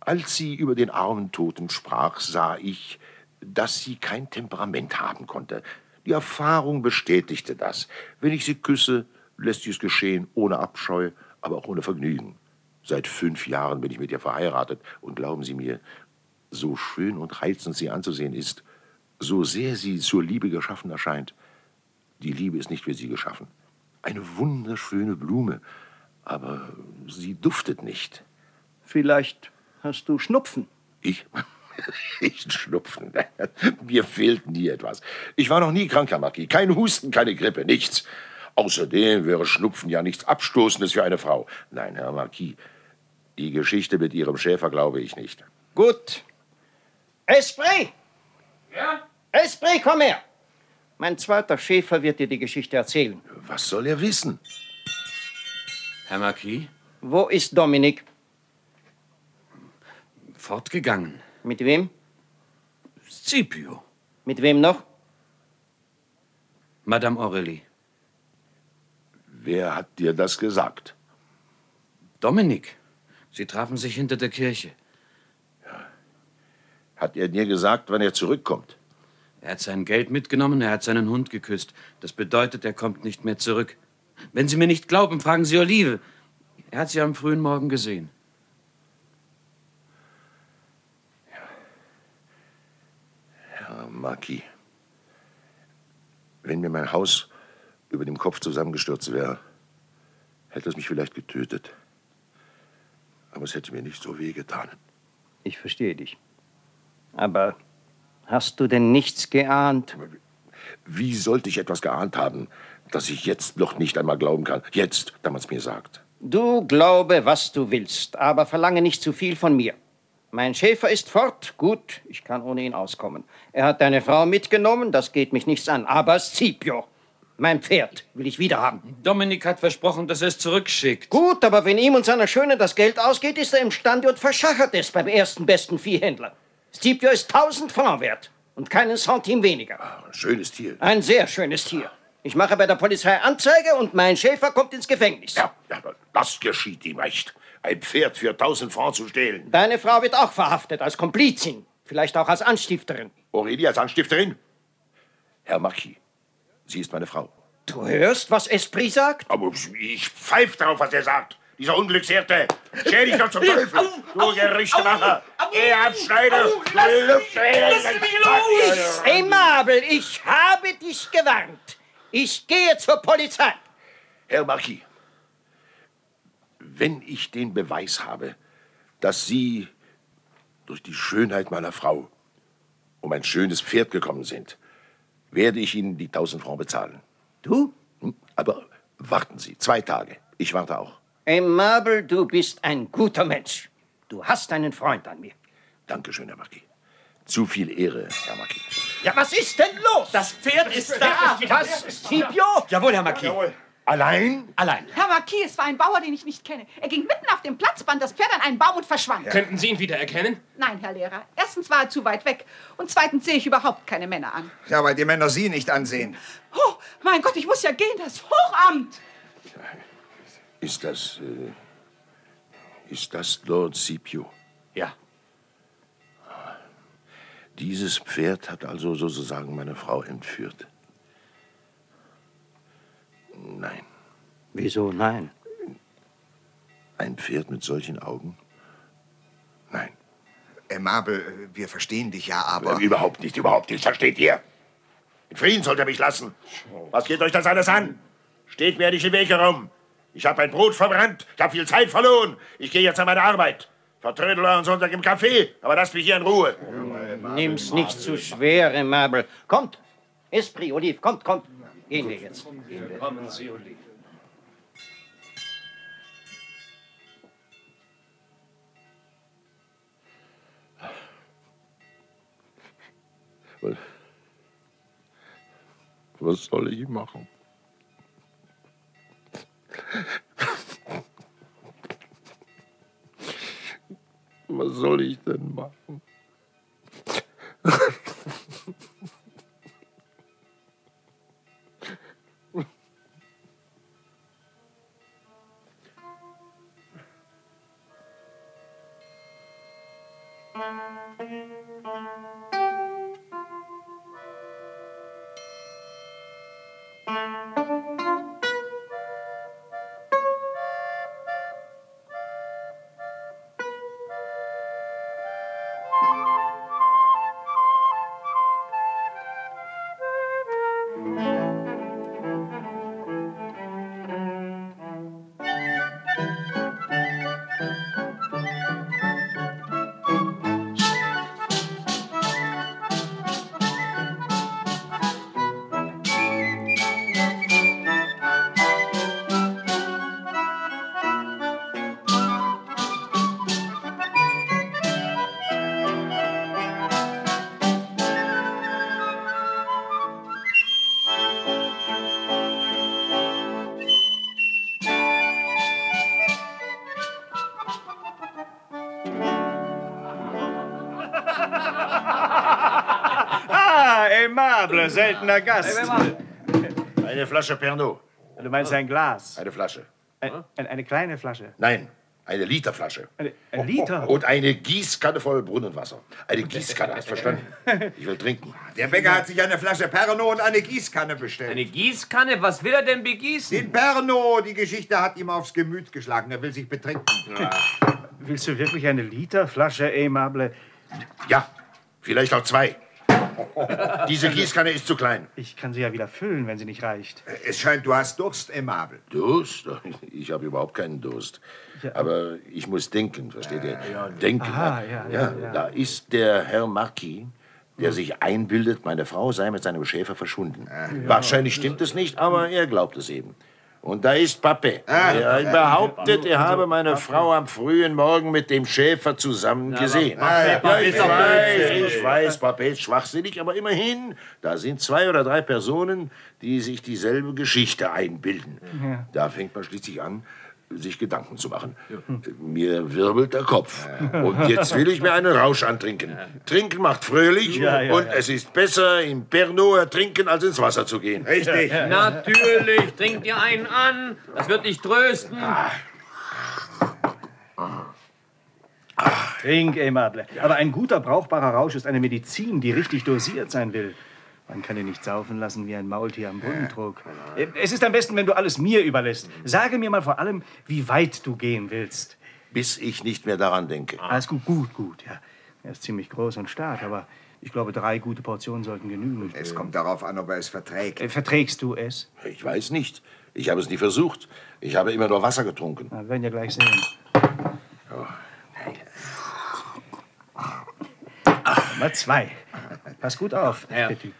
Als sie über den armen Toten sprach, sah ich, dass sie kein Temperament haben konnte. Die Erfahrung bestätigte das. Wenn ich sie küsse, lässt sie es geschehen, ohne Abscheu, aber auch ohne Vergnügen. Seit fünf Jahren bin ich mit ihr verheiratet und glauben Sie mir, so schön und reizend sie anzusehen ist, so sehr sie zur Liebe geschaffen erscheint, die Liebe ist nicht für sie geschaffen. Eine wunderschöne Blume, aber sie duftet nicht. Vielleicht hast du Schnupfen. Ich? Ich Schnupfen. Mir fehlt nie etwas. Ich war noch nie krank, Herr Marquis. Kein Husten, keine Grippe, nichts. Außerdem wäre Schnupfen ja nichts Abstoßendes für eine Frau. Nein, Herr Marquis, die Geschichte mit Ihrem Schäfer glaube ich nicht. Gut. Esprit! Ja? Esprit, komm her! Mein zweiter Schäfer wird dir die Geschichte erzählen. Was soll er wissen? Herr Marquis? Wo ist Dominik? Fortgegangen. Mit wem? Scipio. Mit wem noch? Madame Aurélie. Wer hat dir das gesagt? Dominik. Sie trafen sich hinter der Kirche. Hat er dir gesagt, wann er zurückkommt? Er hat sein Geld mitgenommen, er hat seinen Hund geküsst. Das bedeutet, er kommt nicht mehr zurück. Wenn Sie mir nicht glauben, fragen Sie Olive. Er hat sie am frühen Morgen gesehen. Herr Marquis, wenn mir mein Haus über dem Kopf zusammengestürzt wäre, hätte es mich vielleicht getötet. Aber es hätte mir nicht so wehgetan. Ich verstehe dich. Aber hast du denn nichts geahnt? Wie sollte ich etwas geahnt haben, das ich jetzt noch nicht einmal glauben kann? Jetzt, da man es mir sagt. Du glaube, was du willst, aber verlange nicht zu viel von mir. Mein Schäfer ist fort. Gut, ich kann ohne ihn auskommen. Er hat deine Frau mitgenommen, das geht mich nichts an. Aber Scipio, mein Pferd, will ich wieder haben. Dominik hat versprochen, dass er es zurückschickt. Gut, aber wenn ihm und seiner Schöne das Geld ausgeht, ist er imstande und verschachert es beim ersten besten Viehhändler. Scipio ist tausend Franc wert und keinen Centim weniger. Ein schönes Tier. Ein sehr schönes Tier. Ich mache bei der Polizei Anzeige und mein Schäfer kommt ins Gefängnis. Ja, ja, das geschieht ihm recht. Ein Pferd für 1000 Franc zu stehlen. Deine Frau wird auch verhaftet als Komplizin, vielleicht auch als Anstifterin. Aurelie als Anstifterin? Herr Marquis, sie ist meine Frau. Du hörst, was Esprit sagt? Aber ich pfeife darauf, was er sagt. Dieser Unglückshirte. Schäl dich doch zum Teufel. Du Gerüchtemacher. Eheabschneider. Aimable, ich habe dich gewarnt. Ich gehe zur Polizei. Herr Marquis, wenn ich den Beweis habe, dass Sie durch die Schönheit meiner Frau um ein schönes Pferd gekommen sind, werde ich Ihnen die 1000 Franc bezahlen. Du? Hm? Aber warten Sie, zwei Tage. Ich warte auch. Aimable, du bist ein guter Mensch. Du hast einen Freund an mir. Dankeschön, Herr Marquis. Zu viel Ehre, Herr Marquis. Ja, was ist denn los? Das Pferd ist da. Was, Scipio? Jawohl, Herr Marquis. Allein? Allein. Herr Marquis, es war ein Bauer, den ich nicht kenne. Er ging mitten auf dem Platz, band das Pferd an einen Baum und verschwand. Könnten Sie ihn wieder erkennen? Nein, Herr Lehrer. Erstens war er zu weit weg und zweitens sehe ich überhaupt keine Männer an. Ja, weil die Männer Sie nicht ansehen. Oh, mein Gott, ich muss ja gehen, das Hochamt. Ist das. Äh, ist das Lord Scipio? Ja. Dieses Pferd hat also sozusagen meine Frau entführt. Nein. Wieso nein? Ein Pferd mit solchen Augen? Nein. Äh, Mabel, wir verstehen dich ja, aber... Äh, Überhaupt nicht, überhaupt nicht. Versteht ihr? In Frieden sollt ihr mich lassen. Was geht euch das alles an? Steht mir nicht im Weg herum. Ich habe mein Brot verbrannt. Ich habe viel Zeit verloren. Ich gehe jetzt an meine Arbeit. Vertrödel euren Sonntag im Café, aber lasst mich hier in Ruhe. Nimm's nicht zu schwer, Mabel. Kommt, Esprit, Olive, kommt, kommt. Gehen wir jetzt. Kommen Sie. Was, was soll ich machen? Was soll ich denn machen? thank you. Seltener Gast. Eine Flasche Pernod. Du meinst ein Glas? Eine Flasche. Ein, eine kleine Flasche. Nein, eine Literflasche. Eine, ein Liter? Und eine Gießkanne voll Brunnenwasser. Eine Gießkanne, hast du verstanden? Ich will trinken. Der Bäcker hat sich eine Flasche Pernod und eine Gießkanne bestellt. Eine Gießkanne? Was will er denn begießen? Den Pernod, die Geschichte hat ihm aufs Gemüt geschlagen. Er will sich betrinken. Willst du wirklich eine Literflasche, aimable? Ja, vielleicht auch zwei. Diese Gießkanne ist zu klein. Ich kann sie ja wieder füllen, wenn sie nicht reicht. Es scheint, du hast Durst, Aimable. Durst? Ich habe überhaupt keinen Durst. Aber ich muss denken, versteht ihr? Denken. Aha, ja, ja, ja. Da ist der Herr Marquis, der sich einbildet, meine Frau sei mit seinem Schäfer verschwunden. Wahrscheinlich stimmt es nicht, aber er glaubt es eben. Und da ist Pappe. Er behauptet, er habe meine Frau am frühen Morgen mit dem Schäfer zusammen gesehen. Ja, ich weiß, ich weiß, Pappe ist schwachsinnig, aber immerhin, da sind zwei oder drei Personen, die sich dieselbe Geschichte einbilden. Ja. Da fängt man schließlich an, sich Gedanken zu machen. Mir wirbelt der Kopf. Und jetzt will ich mir einen Rausch antrinken. Trinken macht fröhlich Ja, ja, und ja. es ist besser, im Pernod ertrinken, als ins Wasser zu gehen. Richtig. Natürlich, trinkt ihr einen an. Das wird dich trösten. Trink, aimable. Aber ein guter, brauchbarer Rausch ist eine Medizin, die richtig dosiert sein will. Man kann ihn nicht saufen lassen wie ein Maultier am Brunnentrog. Äh, Es ist am besten, wenn du alles mir überlässt. Sage mir mal vor allem, wie weit du gehen willst. Bis ich nicht mehr daran denke. Alles gut, gut, gut, ja. Er ist ziemlich groß und stark, aber ich glaube, drei gute Portionen sollten genügen. Es kommt darauf an, ob er es verträgt. Äh, Verträgst du es? Ich weiß nicht. Ich habe es nie versucht. Ich habe immer nur Wasser getrunken. Na, wir werden ja gleich sehen. Nummer zwei. Pass gut auf, Petit.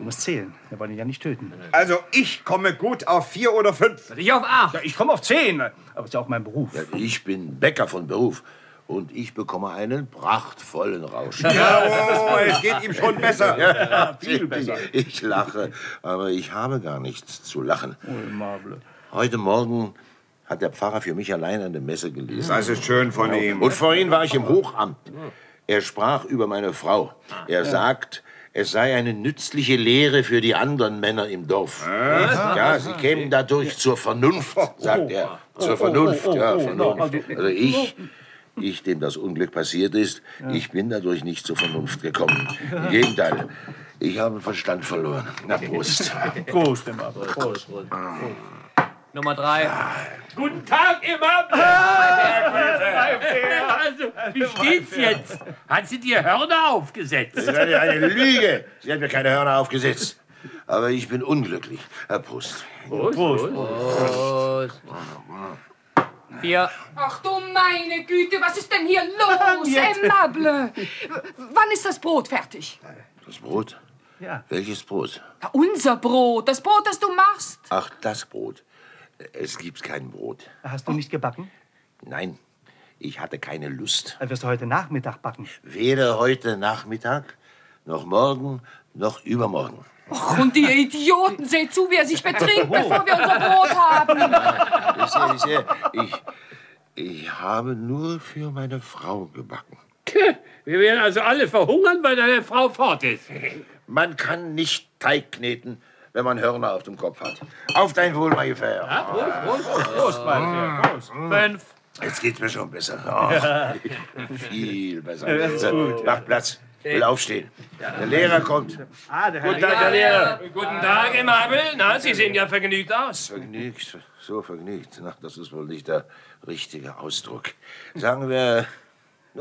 Du musst zählen. Wir wollen ihn ja nicht töten. Also, ich komme gut auf vier oder fünf. Ich auf acht. Ja, ich komme auf zehn. Aber ist ja auch mein Beruf. Ja, ich bin Bäcker von Beruf. Und ich bekomme einen prachtvollen Rausch. Ja, oh, es geht ihm schon besser. Ja, viel besser. Ich lache, aber ich habe gar nichts zu lachen. Heute Morgen hat der Pfarrer für mich allein eine Messe gelesen. Das ist schön von ihm. Und vorhin war ich im Hochamt. Er sprach über meine Frau. Er sagt, es sei eine nützliche Lehre für die anderen Männer im Dorf. Ja, sie kämen dadurch zur Vernunft, sagt er. Zur Vernunft, ja, Vernunft. Also ich, Ich, dem das Unglück passiert ist, ich bin dadurch nicht zur Vernunft gekommen. Im Gegenteil, ich habe Verstand verloren. Na, Prost. Prost, immer. Prost. Nummer drei. Guten Tag, immer. Also, wie steht's jetzt? Hat sie dir Hörner aufgesetzt? Das ist eine, eine Lüge. Sie hat mir keine Hörner aufgesetzt. Aber ich bin unglücklich. Herr Prost. Prost. Prost. Vier. Ach du meine Güte, was ist denn hier los? Aimable. Wann ist das Brot fertig? Das Brot? Ja. Welches Brot? Unser Brot, das Brot, das du machst. Ach, das Brot. Es gibt kein Brot. Hast du nicht gebacken? Nein, ich hatte keine Lust. Dann wirst du heute Nachmittag backen. Weder heute Nachmittag, noch morgen, noch übermorgen. Och, und die Idioten, seht zu, wie er sich betrinkt, bevor wir unser Brot haben. Ich sehe, ich sehe, ich, ich habe nur für meine Frau gebacken. Wir werden also alle verhungern, weil deine Frau fort ist. Man kann nicht Teig kneten, wenn man Hörner auf dem Kopf hat. Auf dein Wohl, mein Gefähr. Prost, Prost, Prost, mein Prost. Fünf. Jetzt geht's mir schon besser. Oh, viel besser. Ja, das ist gut. Macht Platz. Ich will aufstehen. Der Lehrer kommt. Ah, der Guten Tag, Herr Lehrer. Guten Tag, Aimable. Na, Sie sehen ja vergnügt aus. Vergnügt, so vergnügt. Ach, das ist wohl nicht der richtige Ausdruck. Sagen wir,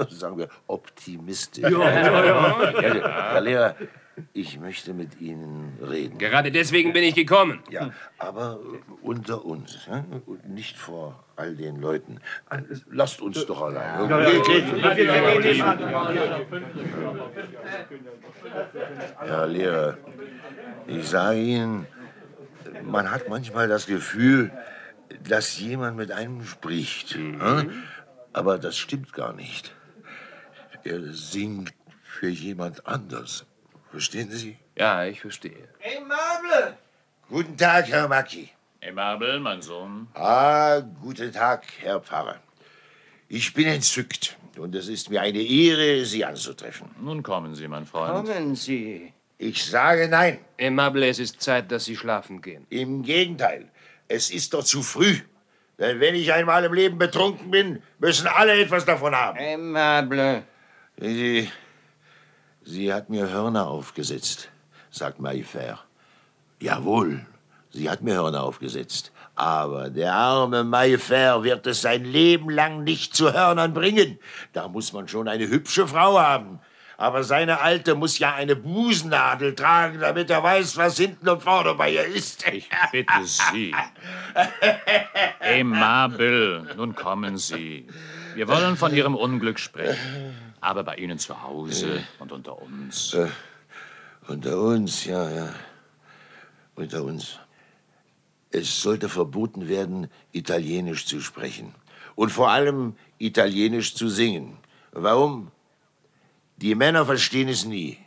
sagen wir optimistisch. Ja, ja, ja. Herr, Herr Lehrer, ich möchte mit Ihnen reden. Gerade deswegen bin ich gekommen. Ja, aber unter uns, ja? Und nicht vor all den Leuten. Lasst uns doch allein. Ja, ja. Herr Lehrer, ich sage Ihnen, man hat manchmal das Gefühl, dass jemand mit einem spricht. ja? Aber das stimmt gar nicht. Er singt für jemand anders. Verstehen Sie? Ja, ich verstehe. Aimable! Guten Tag, Herr Macki. Aimable, mein Sohn. Ah, guten Tag, Herr Pfarrer. Ich bin entzückt und es ist mir eine Ehre, Sie anzutreffen. Nun kommen Sie, mein Freund. Kommen Sie. Ich sage nein. Aimable, es ist Zeit, dass Sie schlafen gehen. Im Gegenteil, es ist doch zu früh. Denn wenn ich einmal im Leben betrunken bin, müssen alle etwas davon haben. Aimable. Sie, sie hat mir Hörner aufgesetzt, sagt Mayfair. Jawohl, sie hat mir Hörner aufgesetzt. Aber der arme Mayfair wird es sein Leben lang nicht zu Hörnern bringen. Da muss man schon eine hübsche Frau haben. Aber seine Alte muss ja eine Busennadel tragen, damit er weiß, was hinten und vorne bei ihr ist. Ich bitte Sie. Aimable, nun kommen Sie. Wir wollen von Ihrem Unglück sprechen. Aber bei Ihnen zu Hause und unter uns. Äh, unter uns, ja, ja. Unter uns. Es sollte verboten werden, Italienisch zu sprechen. Und vor allem Italienisch zu singen. Warum? Die Männer verstehen es nie.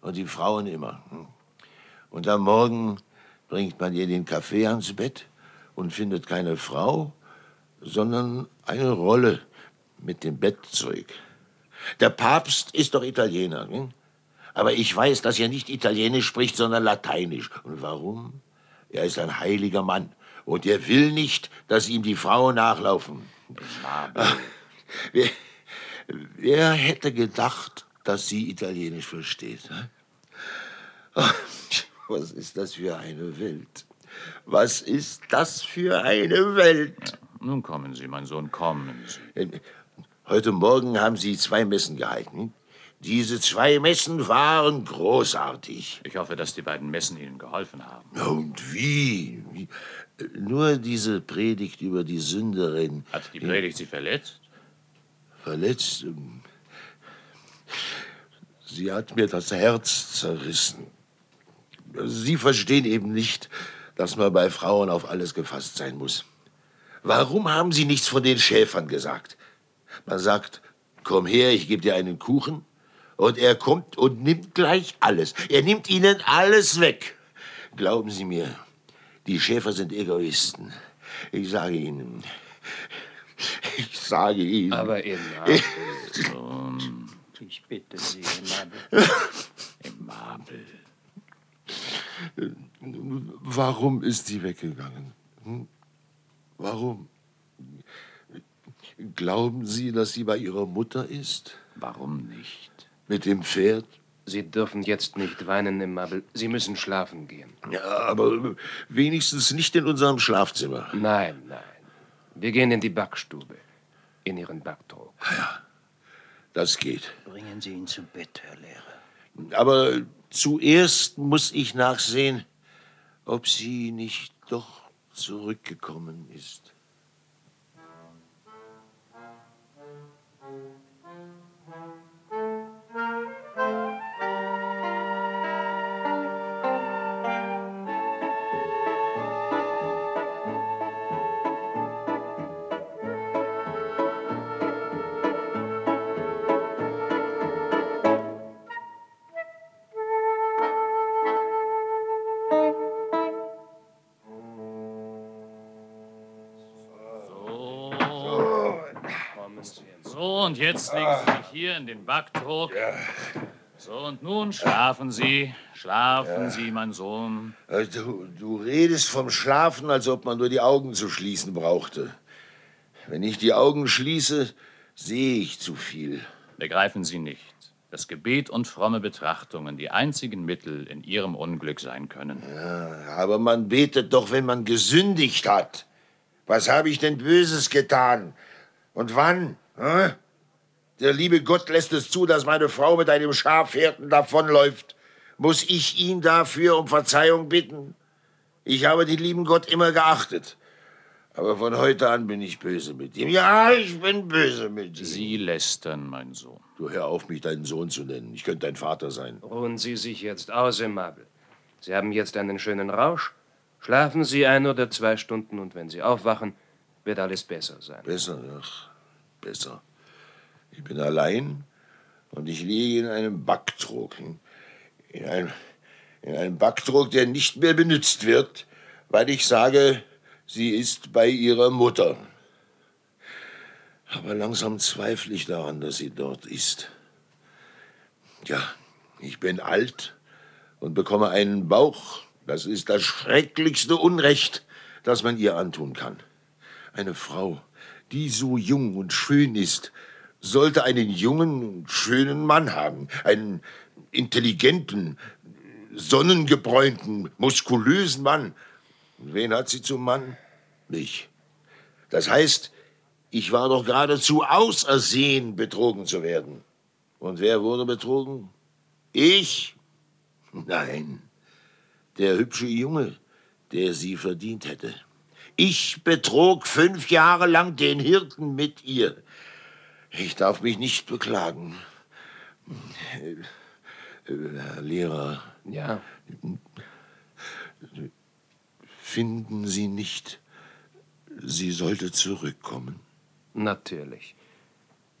Und die Frauen immer. hm. Und am Morgen bringt man ihr den Kaffee ans Bett und findet keine Frau, sondern eine Rolle mit dem Bettzeug. Der Papst ist doch Italiener. Hm? Aber ich weiß, dass er nicht Italienisch spricht, sondern Lateinisch. Und warum? Er ist ein heiliger Mann. Und er will nicht, dass ihm die Frauen nachlaufen. Ach, wer, wer hätte gedacht, dass sie Italienisch versteht? Ach, Was ist das für eine Welt? Was ist das für eine Welt? Nun kommen Sie, mein Sohn, kommen Sie. Heute Morgen haben Sie zwei Messen gehalten. Diese zwei Messen waren großartig. Ich hoffe, dass die beiden Messen Ihnen geholfen haben. Und wie? wie? Nur diese Predigt über die Sünderin. Hat die Predigt Sie verletzt? Verletzt? Sie hat mir das Herz zerrissen. Sie verstehen eben nicht, dass man bei Frauen auf alles gefasst sein muss. Warum haben Sie nichts von den Schäfern gesagt? Man sagt, komm her, ich gebe dir einen Kuchen. Und er kommt und nimmt gleich alles. Er nimmt Ihnen alles weg. Glauben Sie mir, die Schäfer sind Egoisten. Ich sage Ihnen. Ich sage Ihnen. Aber eben. Ich bitte Sie, Aimable. Aimable. Warum ist sie weggegangen? Hm? Warum? Glauben Sie, dass sie bei Ihrer Mutter ist? Warum nicht? Mit dem Pferd? Sie dürfen jetzt nicht weinen, im Mabel. Sie müssen schlafen gehen. Ja, aber wenigstens nicht in unserem Schlafzimmer. Nein, nein. Wir gehen in die Backstube. In Ihren Backtrog. Ja, das geht. Bringen Sie ihn zu Bett, Herr Lehrer. Aber zuerst muss ich nachsehen, ob sie nicht doch zurückgekommen ist. Und jetzt legen Sie sich hier in den Backtrog. So, und nun schlafen Sie. Schlafen Ja. Sie, mein Sohn. Äh, Du, du redest vom Schlafen, als ob man nur die Augen zu schließen brauchte. Wenn ich die Augen schließe, sehe ich zu viel. Begreifen Sie nicht, dass Gebet und fromme Betrachtungen die einzigen Mittel in Ihrem Unglück sein können. Ja, aber man betet doch, wenn man gesündigt hat. Was habe ich denn Böses getan? Und wann? hä? Der liebe Gott lässt es zu, dass meine Frau mit einem Schafhirten davonläuft. Muss ich ihn dafür um Verzeihung bitten? Ich habe den lieben Gott immer geachtet. Aber von heute an bin ich böse mit ihm. Ja, ich bin böse mit ihm. Sie lästern, mein Sohn. Du hör auf, mich deinen Sohn zu nennen. Ich könnte dein Vater sein. Ruhen Sie sich jetzt aus, im Mabel. Sie haben jetzt einen schönen Rausch. Schlafen Sie ein oder zwei Stunden und wenn Sie aufwachen, wird alles besser sein. Besser, ach, besser. Ich bin allein und ich liege in einem Backtrog. In einem, in einem Backtrog, der nicht mehr benutzt wird, weil ich sage, sie ist bei ihrer Mutter. Aber langsam zweifle ich daran, dass sie dort ist. Ja, ich bin alt und bekomme einen Bauch. Das ist das schrecklichste Unrecht, das man ihr antun kann. Eine Frau, die so jung und schön ist, sollte einen jungen schönen Mann haben. Einen intelligenten, sonnengebräunten, muskulösen Mann. Wen hat sie zum Mann? Mich. Das heißt, ich war doch geradezu ausersehen, betrogen zu werden. Und wer wurde betrogen? Ich? Nein, der hübsche Junge, der sie verdient hätte. Ich betrog fünf Jahre lang den Hirten mit ihr. Ich darf mich nicht beklagen. Herr Lehrer. Ja. Finden Sie nicht, sie sollte zurückkommen? Natürlich.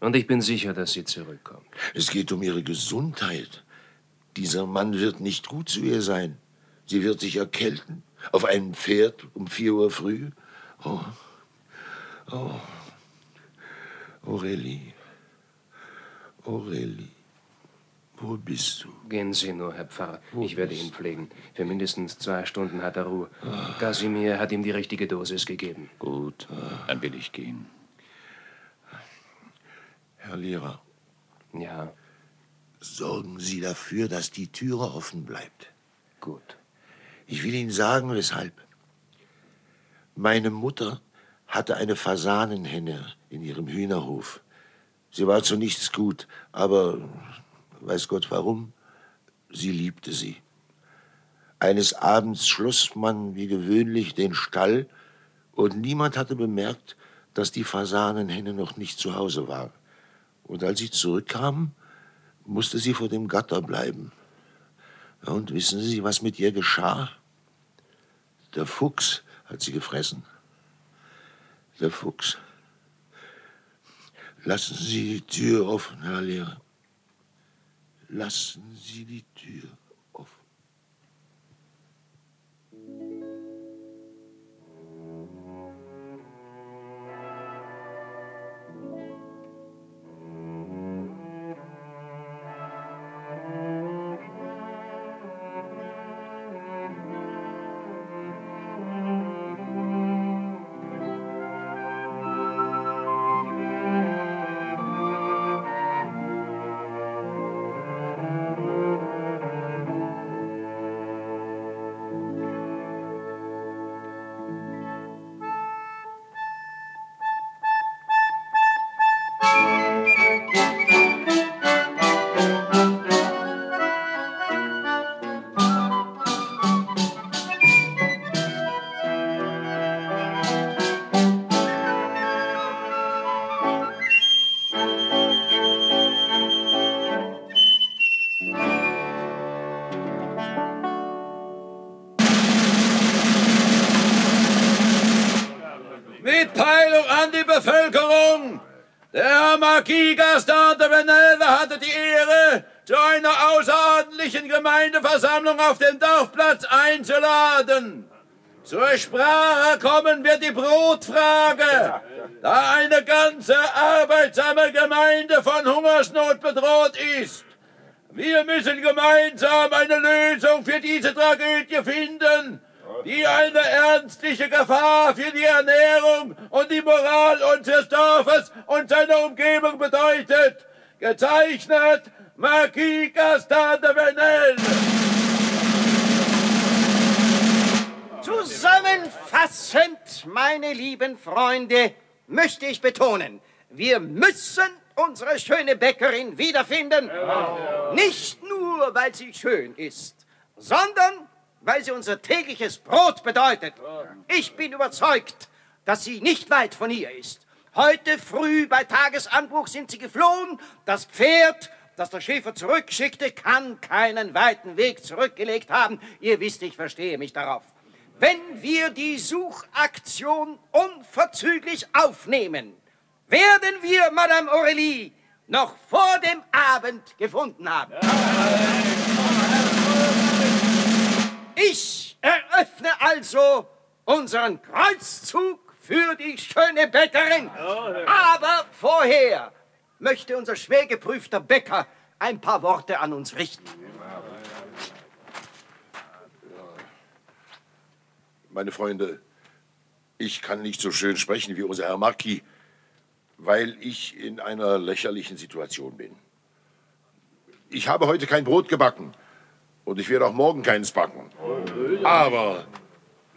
Und ich bin sicher, dass sie zurückkommt. Es geht um ihre Gesundheit. Dieser Mann wird nicht gut zu ihr sein. Sie wird sich erkälten. Auf einem Pferd um vier Uhr früh. Oh. Oh. Aurelie. Aurelie. Wo bist du? Gehen Sie nur, Herr Pfarrer. ich werde ihn pflegen. Für mindestens zwei Stunden hat er Ruhe. Kasimir hat ihm die richtige Dosis gegeben. Gut, dann will ich gehen. Herr Lehrer. Ja. Sorgen Sie dafür, dass die Türe offen bleibt. Gut. Ich will Ihnen sagen, weshalb. Meine Mutter hatte eine Fasanenhenne in ihrem Hühnerhof. Sie war zu nichts gut, aber weiß Gott warum, sie liebte sie. Eines Abends schloss man wie gewöhnlich den Stall und niemand hatte bemerkt, dass die Fasanenhenne noch nicht zu Hause war. Und als sie zurückkam, musste sie vor dem Gatter bleiben. Und wissen Sie, was mit ihr geschah? Der Fuchs hat sie gefressen. Der Fuchs. Lassen Sie die Tür offen, Herr Lehrer. Lassen Sie die Tür hatte die Ehre, zu einer außerordentlichen Gemeindeversammlung auf dem Dorfplatz einzuladen. Zur Sprache kommen wird die Brotfrage, da eine ganze arbeitsame Gemeinde von Hungersnot bedroht ist. Wir müssen gemeinsam eine Lösung für diese Tragödie finden, die eine ernstliche Gefahr für die Ernährung und die Moral unseres Dorfes und seiner Umgebung bedeutet. Gezeichnet Marquis Gaston de Venel. Zusammenfassend, meine lieben Freunde, möchte ich betonen, wir müssen unsere schöne Bäckerin wiederfinden. Nicht nur, weil sie schön ist, sondern weil sie unser tägliches Brot bedeutet. Ich bin überzeugt, dass sie nicht weit von hier ist. Heute früh bei Tagesanbruch sind sie geflohen. Das Pferd, das der Schäfer zurückschickte, kann keinen weiten Weg zurückgelegt haben. Ihr wisst, ich verstehe mich darauf. Wenn wir die Suchaktion unverzüglich aufnehmen, werden wir Madame Aurélie noch vor dem Abend gefunden haben. Ich eröffne also unseren Kreuzzug für die schöne Bäckerin. Aber vorher möchte unser schwer geprüfter Bäcker ein paar Worte an uns richten. Meine Freunde, ich kann nicht so schön sprechen wie unser Herr Marquis, weil ich in einer lächerlichen Situation bin. Ich habe heute kein Brot gebacken und ich werde auch morgen keines backen. Aber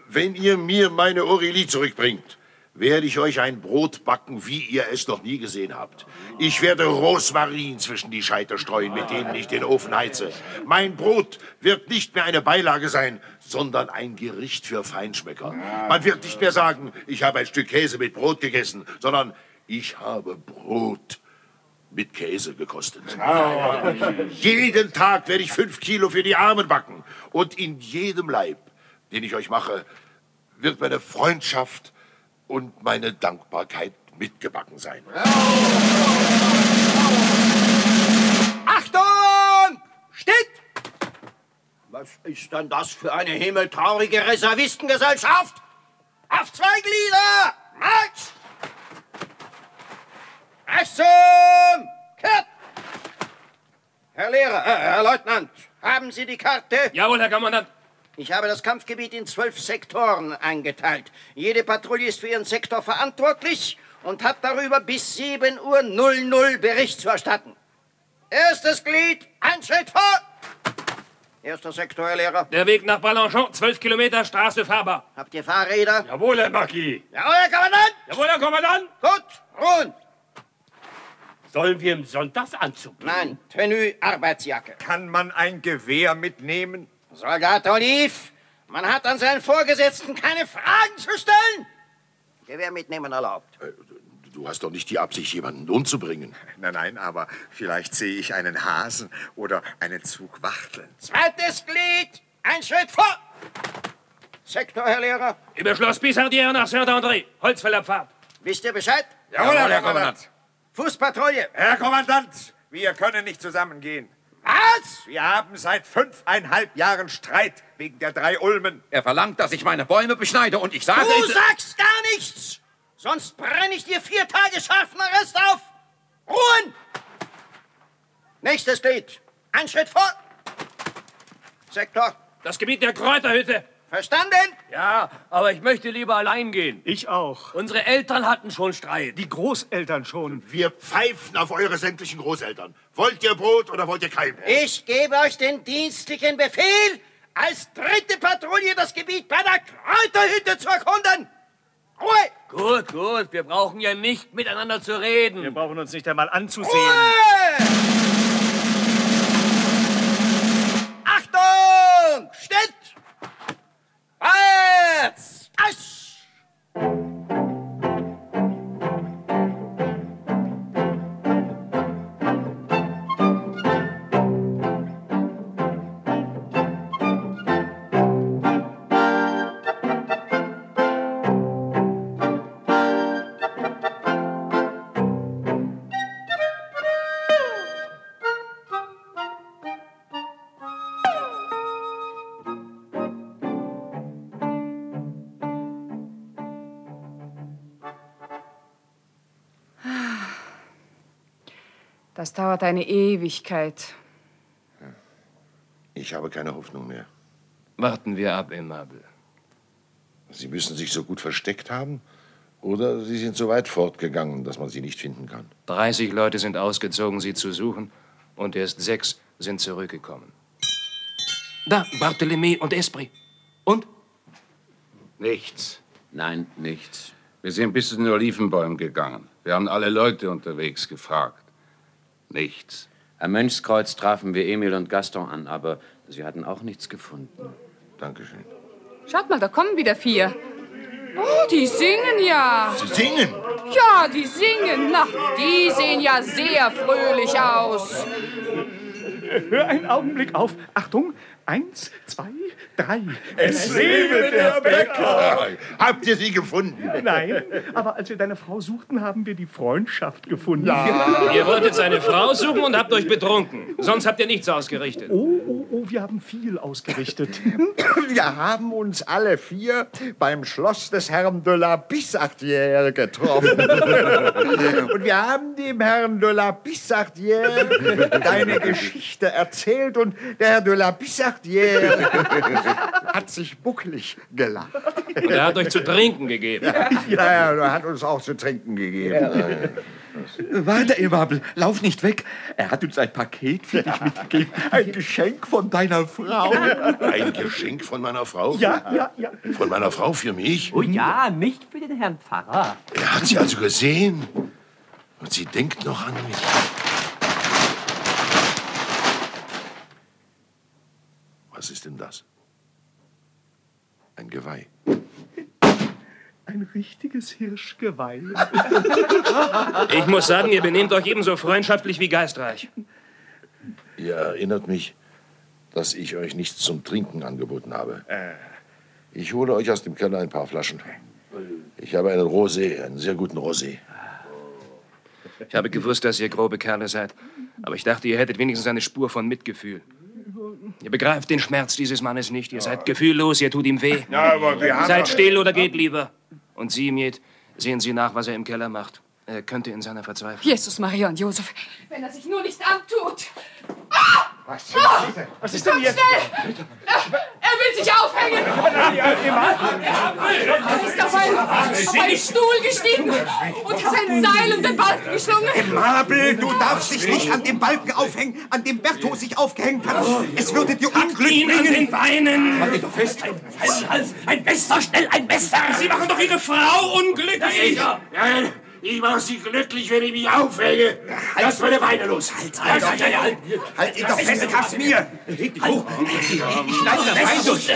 wenn ihr mir meine Aurelie zurückbringt, werde ich euch ein Brot backen, wie ihr es noch nie gesehen habt. Ich werde Rosmarin zwischen die Scheiter streuen, mit denen ich den Ofen heize. Mein Brot wird nicht mehr eine Beilage sein, sondern ein Gericht für Feinschmecker. Man wird nicht mehr sagen, ich habe ein Stück Käse mit Brot gegessen, sondern ich habe Brot mit Käse gekostet. Jeden Tag werde ich fünf Kilo für die Armen backen. Und in jedem Leib, den ich euch mache, wird meine Freundschaft und meine Dankbarkeit mitgebacken sein. Achtung! Steht! Was ist denn das für eine himmeltraurige Reservistengesellschaft? Auf zwei Glieder! Marsch! Rechts zum Kehrt! Herr Lehrer, äh, Herr Leutnant, haben Sie die Karte? Jawohl, Herr Kommandant. Ich habe das Kampfgebiet in zwölf Sektoren eingeteilt. Jede Patrouille ist für ihren Sektor verantwortlich und hat darüber bis 7 Uhr 00 Bericht zu erstatten. Erstes Glied, ein Schritt vor! Erster Sektor, Herr Lehrer. Der Weg nach Balanchon, 12 Kilometer, Straße fahrbar. Habt ihr Fahrräder? Jawohl, Herr Marquis. Jawohl, Herr Kommandant! Jawohl, Herr Kommandant! Gut, ruhen! Sollen wir im Sonntagsanzug? Nein, Tenue, Arbeitsjacke. Kann man ein Gewehr mitnehmen? Soldat Olive, man hat an seinen Vorgesetzten keine Fragen zu stellen. Gewehr mitnehmen erlaubt. Du hast doch nicht die Absicht, jemanden umzubringen. Nein, nein, aber vielleicht sehe ich einen Hasen oder einen Zug Wachteln. Zweites Glied, ein Schritt vor! Sektor, Herr Lehrer. Über Schloss Bissardière nach Saint-André, Holzfällerpfad. Wisst ihr Bescheid? Jawohl, Herr Kommandant. Fußpatrouille. Herr Kommandant, wir können nicht zusammengehen. Was? Wir haben seit fünfeinhalb Jahren Streit wegen der drei Ulmen. Er verlangt, dass ich meine Bäume beschneide und ich sage... Du ich- sagst gar nichts! Sonst brenne ich dir vier Tage scharfen Arrest auf! Ruhen! Nächstes Glied. Ein Schritt vor. Sektor. Das Gebiet der Kräuterhütte. Verstanden? Ja, aber ich möchte lieber allein gehen. Ich auch. Unsere Eltern hatten schon Streit. Die Großeltern schon. Wir pfeifen auf eure sämtlichen Großeltern. Wollt ihr Brot oder wollt ihr kein Brot? Ich gebe euch den dienstlichen Befehl, als dritte Patrouille das Gebiet bei der Kräuterhütte zu erkunden. Ruhe! Gut, gut. Wir brauchen ja nicht miteinander zu reden. Wir brauchen uns nicht einmal anzusehen. Ruhe! Achtung! Steht! Jetzt! Das dauert eine Ewigkeit. Ich habe keine Hoffnung mehr. Warten wir ab, Aimable. Sie müssen sich so gut versteckt haben oder Sie sind so weit fortgegangen, dass man Sie nicht finden kann. 30 Leute sind ausgezogen, sie zu suchen, und erst sechs sind zurückgekommen. Da, Barthélemy und Esprit. Und? Nichts. Nein, nichts. Wir sind bis zu den Olivenbäumen gegangen. Wir haben alle Leute unterwegs gefragt. Nichts. Am Mönchskreuz trafen wir Emil und Gaston an, aber sie hatten auch nichts gefunden. Dankeschön. Schaut mal, da kommen wieder vier. Oh, die singen ja. Sie singen? Ja, die singen. Na, die sehen ja sehr fröhlich aus. Hör einen Augenblick auf. Achtung. Eins, zwei, drei. Es lebe der Bäcker! Habt ihr sie gefunden? Nein, aber als wir deine Frau suchten, haben wir die Freundschaft gefunden. Ihr wolltet seine Frau suchen und habt euch betrunken. Sonst habt ihr nichts ausgerichtet. Oh, oh, oh, wir haben viel ausgerichtet. Wir haben uns alle vier beim Schloss des Herrn de la Bissartière getroffen. und wir haben dem Herrn de la Bissartière deine Geschichte erzählt und der Herr de la Bissartière hat sich bucklig gelacht. Und er hat euch zu trinken gegeben. Ja, ja, er hat uns auch zu trinken gegeben. Warte, Aimable, lauf nicht weg. Er hat uns ein Paket für dich mitgegeben. Ein Geschenk von deiner Frau. Ein Geschenk von meiner Frau? Ja, ja, ja. Von meiner Frau für mich? Oh ja, nicht für den Herrn Pfarrer. Er hat sie also gesehen. Und sie denkt noch an mich. Was ist denn das? Ein Geweih. Ein richtiges Hirschgeweih. Ich muss sagen, ihr benehmt euch ebenso freundschaftlich wie geistreich. Ihr erinnert mich, dass ich euch nichts zum Trinken angeboten habe. Ich hole euch aus dem Keller ein paar Flaschen. Ich habe einen Rosé, einen sehr guten Rosé. Ich habe gewusst, dass ihr grobe Kerle seid. Aber ich dachte, ihr hättet wenigstens eine Spur von Mitgefühl. Ihr begreift den Schmerz dieses Mannes nicht. Ihr seid gefühllos, ihr tut ihm weh. Ja, aber wir haben Seid still oder geht lieber. Und Sie, Miet, sehen Sie nach, was er im Keller macht. Er könnte in seiner Verzweiflung. Jesus, Maria und Josef. Wenn er sich nur nicht antut. Was, Was ist denn jetzt? schnell! Er, er will sich aufhängen! Er ist auf einen, auf einen Stuhl gestiegen und hat ein Seil um den Balken geschlungen. Mabel, du darfst dich nicht an dem Balken aufhängen, an dem Berthold sich aufgehängt hat. Es würde dir Unglück ihn an bringen. den Beinen! Halt dich doch fest. Hals, Hals, ein Messer, schnell, ein Messer! Sie machen doch Ihre Frau unglücklich! Nein, ich mache sie glücklich, wenn ich mich aufhänge. Lass meine Beine los. Halt, halt, halt, halt, halt. Halt ihn doch fest, Kasimir. Leg dich hoch. Ich schneide das Bein durch.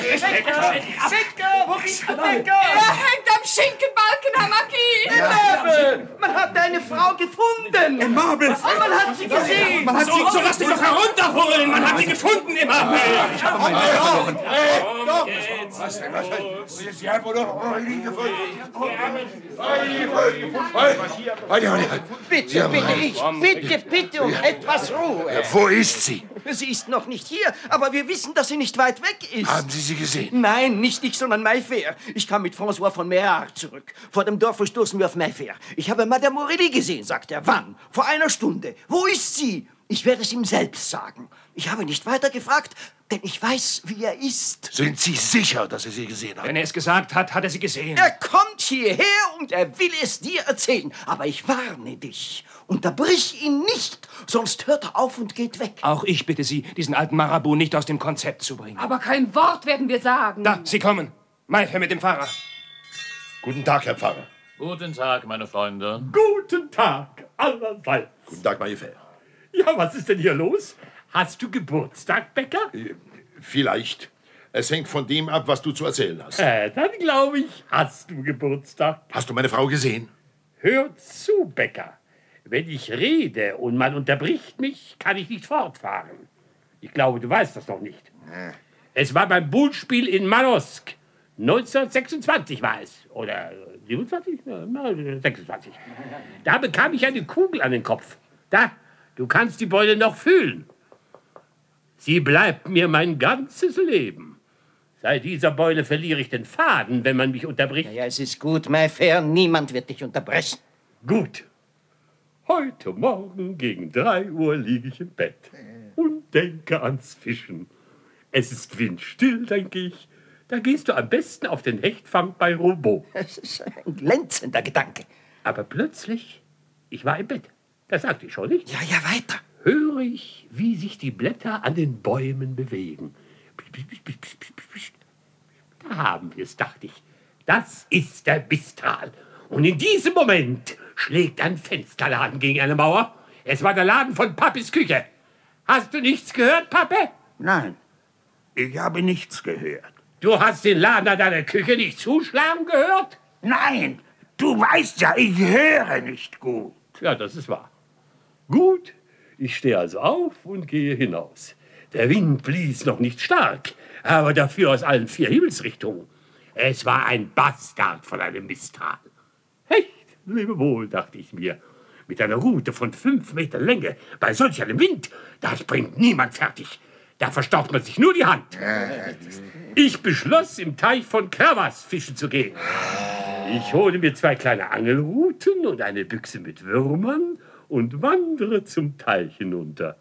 Wo bist du, Becker? Er hängt am Schinkenbalken, Herr Marquis. Man hat deine Frau gefunden. Mabel. Und man hat sie gesehen. Man hat So, so lass dich doch herunterholen! Man hat sie gefunden im Abel! Ich habe meine verloren. Komm jetzt! Was denn? Was? Sie haben wohl noch nie gefunden. Bitte, Ja, bitte, Mann. ich bitte, bitte um etwas Ruhe. Wo ist sie? Sie ist noch nicht hier, aber wir wissen, dass sie nicht weit weg ist. Haben Sie sie gesehen? Nein, nicht ich, sondern Mayfair. Ich kam mit François von Meillard zurück. Vor dem Dorf verstoßen wir auf Mayfair. Ich habe Madame Morelli gesehen, sagt er. Wann? Vor einer Stunde. Wo ist sie? Ich werde es ihm selbst sagen. Ich habe nicht weiter gefragt, denn ich weiß, wie er ist. Sind Sie sicher, dass Sie sie gesehen haben? Wenn er es gesagt hat, hat er sie gesehen. Er kommt hierher und er will es dir erzählen. Aber ich warne dich. Unterbrich ihn nicht, sonst hört er auf und geht weg. Auch ich bitte Sie, diesen alten Marabu nicht aus dem Konzept zu bringen. Aber kein Wort werden wir sagen. Da, Sie kommen. Maife mit dem Fahrer. Guten Tag, Herr Pfarrer. Guten Tag, meine Freunde. Guten Tag, allerseits. Guten Tag, Majefe. Ja, was ist denn hier los? Hast du Geburtstag, Bäcker? Vielleicht. Es hängt von dem ab, was du zu erzählen hast. Äh, dann glaube ich, hast du Geburtstag. Hast du meine Frau gesehen? Hör zu, Bäcker. Wenn ich rede und man unterbricht mich, kann ich nicht fortfahren. Ich glaube, du weißt das noch nicht. Es war beim Bullspiel in Manosk. 1926 war es. Oder 27? Ja, na, 26. Da bekam ich eine Kugel an den Kopf. Da, du kannst die Beule noch fühlen. Sie bleibt mir mein ganzes Leben. Seit dieser Beule verliere ich den Faden, wenn man mich unterbricht. Ja, es ist gut, Mayfair. Niemand wird dich unterbrechen. Gut. Heute Morgen gegen drei Uhr liege ich im Bett und denke ans Fischen. Es ist windstill, denke ich. Da gehst du am besten auf den Hechtfang bei Robot. Das ist ein glänzender Gedanke. Aber plötzlich, ich war im Bett. Das sagte ich schon nicht. Ja, ja, weiter. Höre ich, wie sich die Blätter an den Bäumen bewegen. Da haben wir es, dachte ich. Das ist der Mistral. Und in diesem Moment schlägt ein Fensterladen gegen eine Mauer. Es war der Laden von Pappis Küche. Hast du nichts gehört, Pappe? Nein, ich habe nichts gehört. Du hast den Laden an deiner Küche nicht zuschlagen gehört? Nein, du weißt ja, ich höre nicht gut. Ja, das ist wahr. Gut, ich stehe also auf und gehe hinaus. Der Wind blies noch nicht stark, aber dafür aus allen vier Himmelsrichtungen. Es war ein Bastard von einem Mistral. Hecht, lebe wohl, dachte ich mir. Mit einer Rute von fünf Meter Länge, bei solch einem Wind, das bringt niemand fertig. Da verstaucht man sich nur die Hand. Ich beschloss, im Teich von Kravas fischen zu gehen. Ich hole mir zwei kleine Angelruten und eine Büchse mit Würmern und wandere zum Teich hinunter.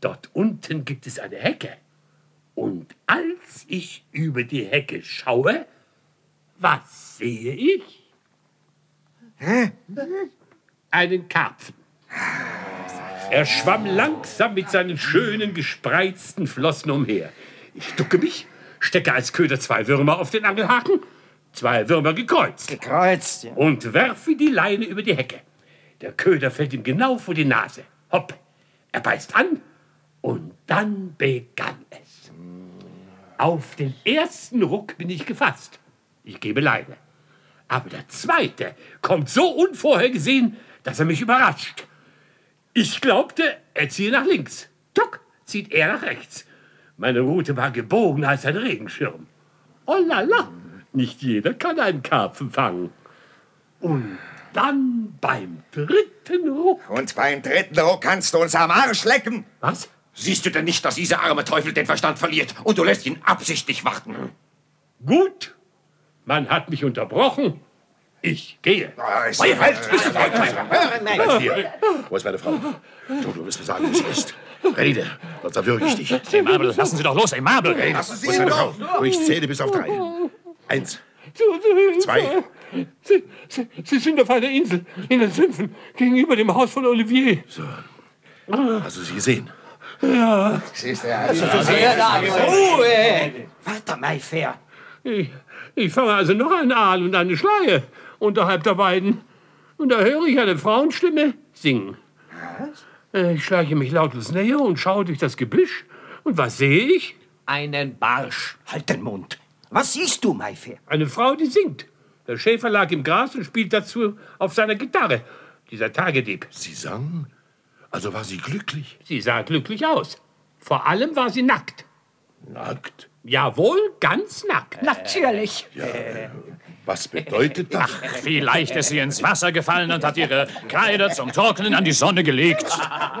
Dort unten gibt es eine Hecke. Und als ich über die Hecke schaue, was sehe ich? Hä? Einen Karpfen. Er schwamm langsam mit seinen schönen, gespreizten Flossen umher. Ich ducke mich, stecke als Köder zwei Würmer auf den Angelhaken, zwei Würmer gekreuzt. Gekreuzt, ja. Und werfe die Leine über die Hecke. Der Köder fällt ihm genau vor die Nase. Hopp, er beißt an und dann begann es. Auf den ersten Ruck bin ich gefasst. Ich gebe Leine. Aber der zweite kommt so unvorhergesehen, dass er mich überrascht. Ich glaubte, er ziehe nach links. Tuck, zieht er nach rechts. Meine Rute war gebogen als ein Regenschirm. Oh la la, nicht jeder kann einen Karpfen fangen. Und dann beim dritten Ruck. Und beim dritten Ruck kannst du uns am Arsch lecken. Was? Siehst du denn nicht, dass dieser arme Teufel den Verstand verliert und du lässt ihn absichtlich warten? Gut, man hat mich unterbrochen. Ich gehe. Beifeld, bist du Hier, wo ist meine Frau? Du, du wirst mir sagen, wie sie ist. Rede, sonst erwürge ich dich. Aimable, lassen Sie doch los, Aimable. Rede, wo ist meine Frau? Und ich zähle bis auf drei. Eins, zwei. Sie, Sie, Sie sind auf einer Insel in den Sümpfen gegenüber dem Haus von Olivier. So. Hast du sie gesehen? Ja. Siehst du, also sehr da. Ruhe! Weiter, Maifair. Ich, ich fange also noch einen Aal und eine Schleie unterhalb der Weiden. Und da höre ich eine Frauenstimme singen. Äh, Ich schleiche mich lautlos näher und schaue durch das Gebüsch. Und was sehe ich? Einen Barsch. Halt den Mund. Was siehst du, Maifair? Eine Frau, die singt. Der Schäfer lag im Gras und spielt dazu auf seiner Gitarre. Dieser Tagedieb. Sie sang? Also war sie glücklich? Sie sah glücklich aus. Vor allem war sie nackt. Nackt? Jawohl, ganz nackt. Natürlich. Ja, was bedeutet das? Vielleicht ist sie ins Wasser gefallen und hat ihre Kleider zum Trocknen an die Sonne gelegt.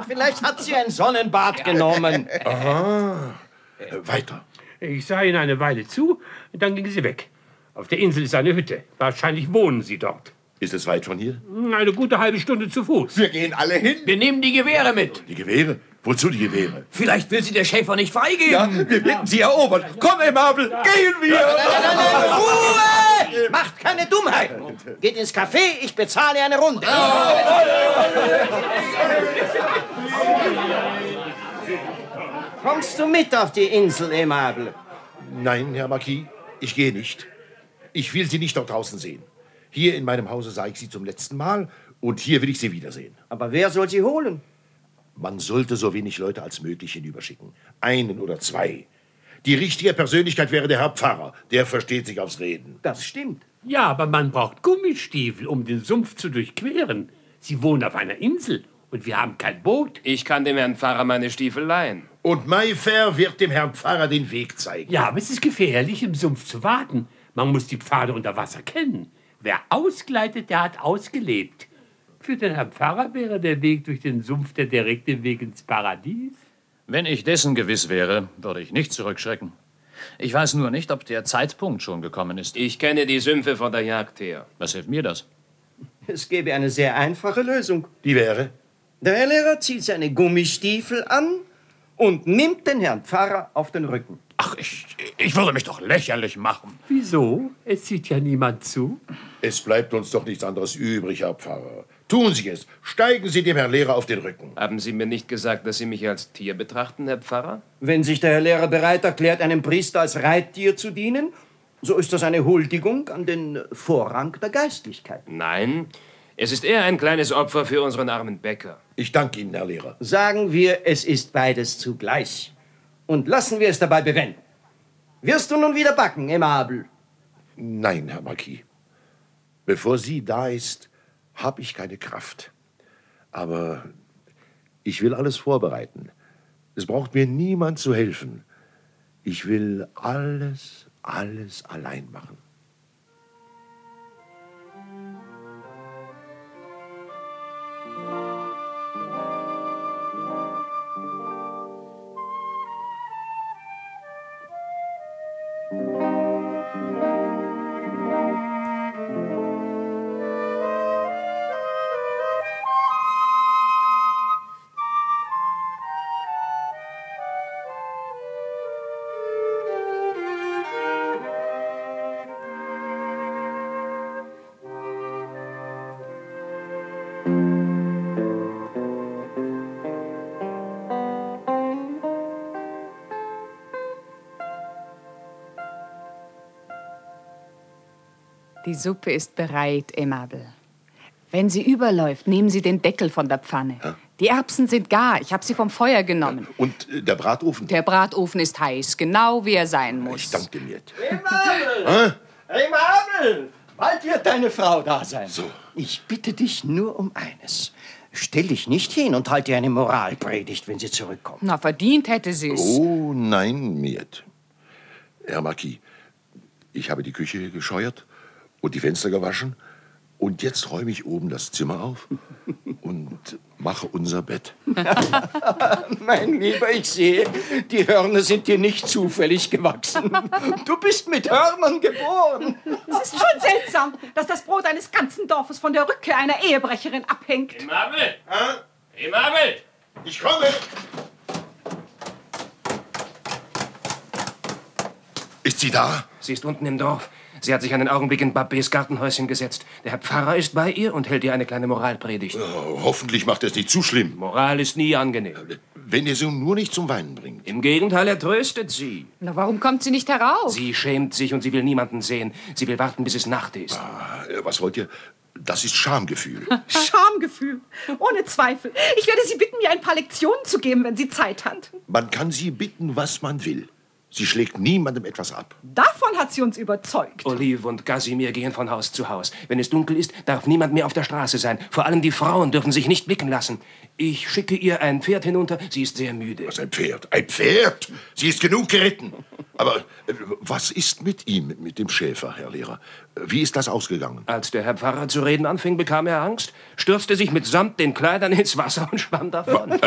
Vielleicht hat sie ein Sonnenbad genommen. Aha. Äh, Weiter. Ich sah ihnen eine Weile zu, dann ging sie weg. Auf der Insel ist eine Hütte. Wahrscheinlich wohnen sie dort. Ist es weit von hier? Eine gute halbe Stunde zu Fuß. Wir gehen alle hin. Wir nehmen die Gewehre mit. Die Gewehre? Wozu die Gewehre? Vielleicht will sie der Schäfer nicht freigeben. Ja, wir bitten Sie erobern. Komm, Aimable, gehen wir! Nein, nein, nein, nein, Ruhe! Macht keine Dummheiten. Geht ins Café, ich bezahle eine Runde. Kommst du mit auf die Insel, Aimable? Nein, Herr Marquis, ich gehe nicht. Ich will Sie nicht dort draußen sehen. Hier in meinem Hause sah ich Sie zum letzten Mal und hier will ich Sie wiedersehen. Aber wer soll sie holen? Man sollte so wenig Leute als möglich hinüberschicken. Einen oder zwei. Die richtige Persönlichkeit wäre der Herr Pfarrer. Der versteht sich aufs Reden. Das stimmt. Ja, aber man braucht Gummistiefel, um den Sumpf zu durchqueren. Sie wohnen auf einer Insel und wir haben kein Boot. Ich kann dem Herrn Pfarrer meine Stiefel leihen. Und Mayfair wird dem Herrn Pfarrer den Weg zeigen. Ja, aber es ist gefährlich, im Sumpf zu warten. Man muss die Pfade unter Wasser kennen. Wer ausgleitet, der hat ausgelebt. Für den Herrn Pfarrer wäre der Weg durch den Sumpf der direkte Weg ins Paradies. Wenn ich dessen gewiss wäre, würde ich nicht zurückschrecken. Ich weiß nur nicht, ob der Zeitpunkt schon gekommen ist. Ich kenne die Sümpfe von der Jagd her. Was hilft mir das? Es gäbe eine sehr einfache Lösung. Die wäre? Der Herr Lehrer zieht seine Gummistiefel an und nimmt den Herrn Pfarrer auf den Rücken. Ach, ich, ich würde mich doch lächerlich machen. Wieso? Es sieht ja niemand zu. Es bleibt uns doch nichts anderes übrig, Herr Pfarrer. Tun Sie es. Steigen Sie dem Herrn Lehrer auf den Rücken. Haben Sie mir nicht gesagt, dass Sie mich als Tier betrachten, Herr Pfarrer? Wenn sich der Herr Lehrer bereit erklärt, einem Priester als Reittier zu dienen, so ist das eine Huldigung an den Vorrang der Geistlichkeit. Nein, es ist eher ein kleines Opfer für unseren armen Bäcker. Ich danke Ihnen, Herr Lehrer. Sagen wir, es ist beides zugleich. Und lassen wir es dabei bewenden. Wirst du nun wieder backen, Aimable? Nein, Herr Marquis. Bevor sie da ist, habe ich keine Kraft. Aber ich will alles vorbereiten. Es braucht mir niemand zu helfen. Ich will alles, alles allein machen. Die Suppe ist bereit, Aimable. Wenn sie überläuft, nehmen Sie den Deckel von der Pfanne. Die Erbsen sind gar. Ich habe sie vom Feuer genommen. Und äh, der Bratofen? Der Bratofen ist heiß, genau wie er sein muss. Ich danke mir. Aimable! Aimable! Bald wird deine Frau da sein. So. Ich bitte dich nur um eines. Stell dich nicht hin und halt dir eine Moralpredigt, wenn sie zurückkommt. Na, verdient hätte sie es. Oh nein, Miet. Herr Marquis, ich habe die Küche gescheuert und die Fenster gewaschen und jetzt räume ich oben das Zimmer auf und mache unser Bett. mein Lieber, ich sehe, die Hörner sind dir nicht zufällig gewachsen. Du bist mit Hörnern geboren. Es ist schon seltsam, dass das Brot eines ganzen Dorfes von der Rückkehr einer Ehebrecherin abhängt. Mabel! Hey, Mabel! Ich komme! Ist sie da? Sie ist unten im Dorf. Sie hat sich einen Augenblick in Babets Gartenhäuschen gesetzt. Der Herr Pfarrer ist bei ihr und hält ihr eine kleine Moralpredigt. Oh, hoffentlich macht er es nicht zu schlimm. Moral ist nie angenehm. Wenn ihr sie nur nicht zum Weinen bringt. Im Gegenteil, er tröstet sie. Na, warum kommt sie nicht herauf? Sie schämt sich und sie will niemanden sehen. Sie will warten, bis es Nacht ist. Ah, was wollt ihr? Das ist Schamgefühl. Schamgefühl. Ohne Zweifel. Ich werde Sie bitten, mir ein paar Lektionen zu geben, wenn sie Zeit hat. Man kann sie bitten, was man will. Sie schlägt niemandem etwas ab. Davon hat sie uns überzeugt. Olive und Casimir gehen von Haus zu Haus. Wenn es dunkel ist, darf niemand mehr auf der Straße sein. Vor allem die Frauen dürfen sich nicht blicken lassen. Ich schicke ihr ein Pferd hinunter. Sie ist sehr müde. Was, ein Pferd? Ein Pferd? Sie ist genug geritten. Aber äh, was ist mit ihm, mit dem Schäfer, Herr Lehrer? Wie ist das ausgegangen? Als der Herr Pfarrer zu reden anfing, bekam er Angst, stürzte sich mitsamt den Kleidern ins Wasser und schwamm davon.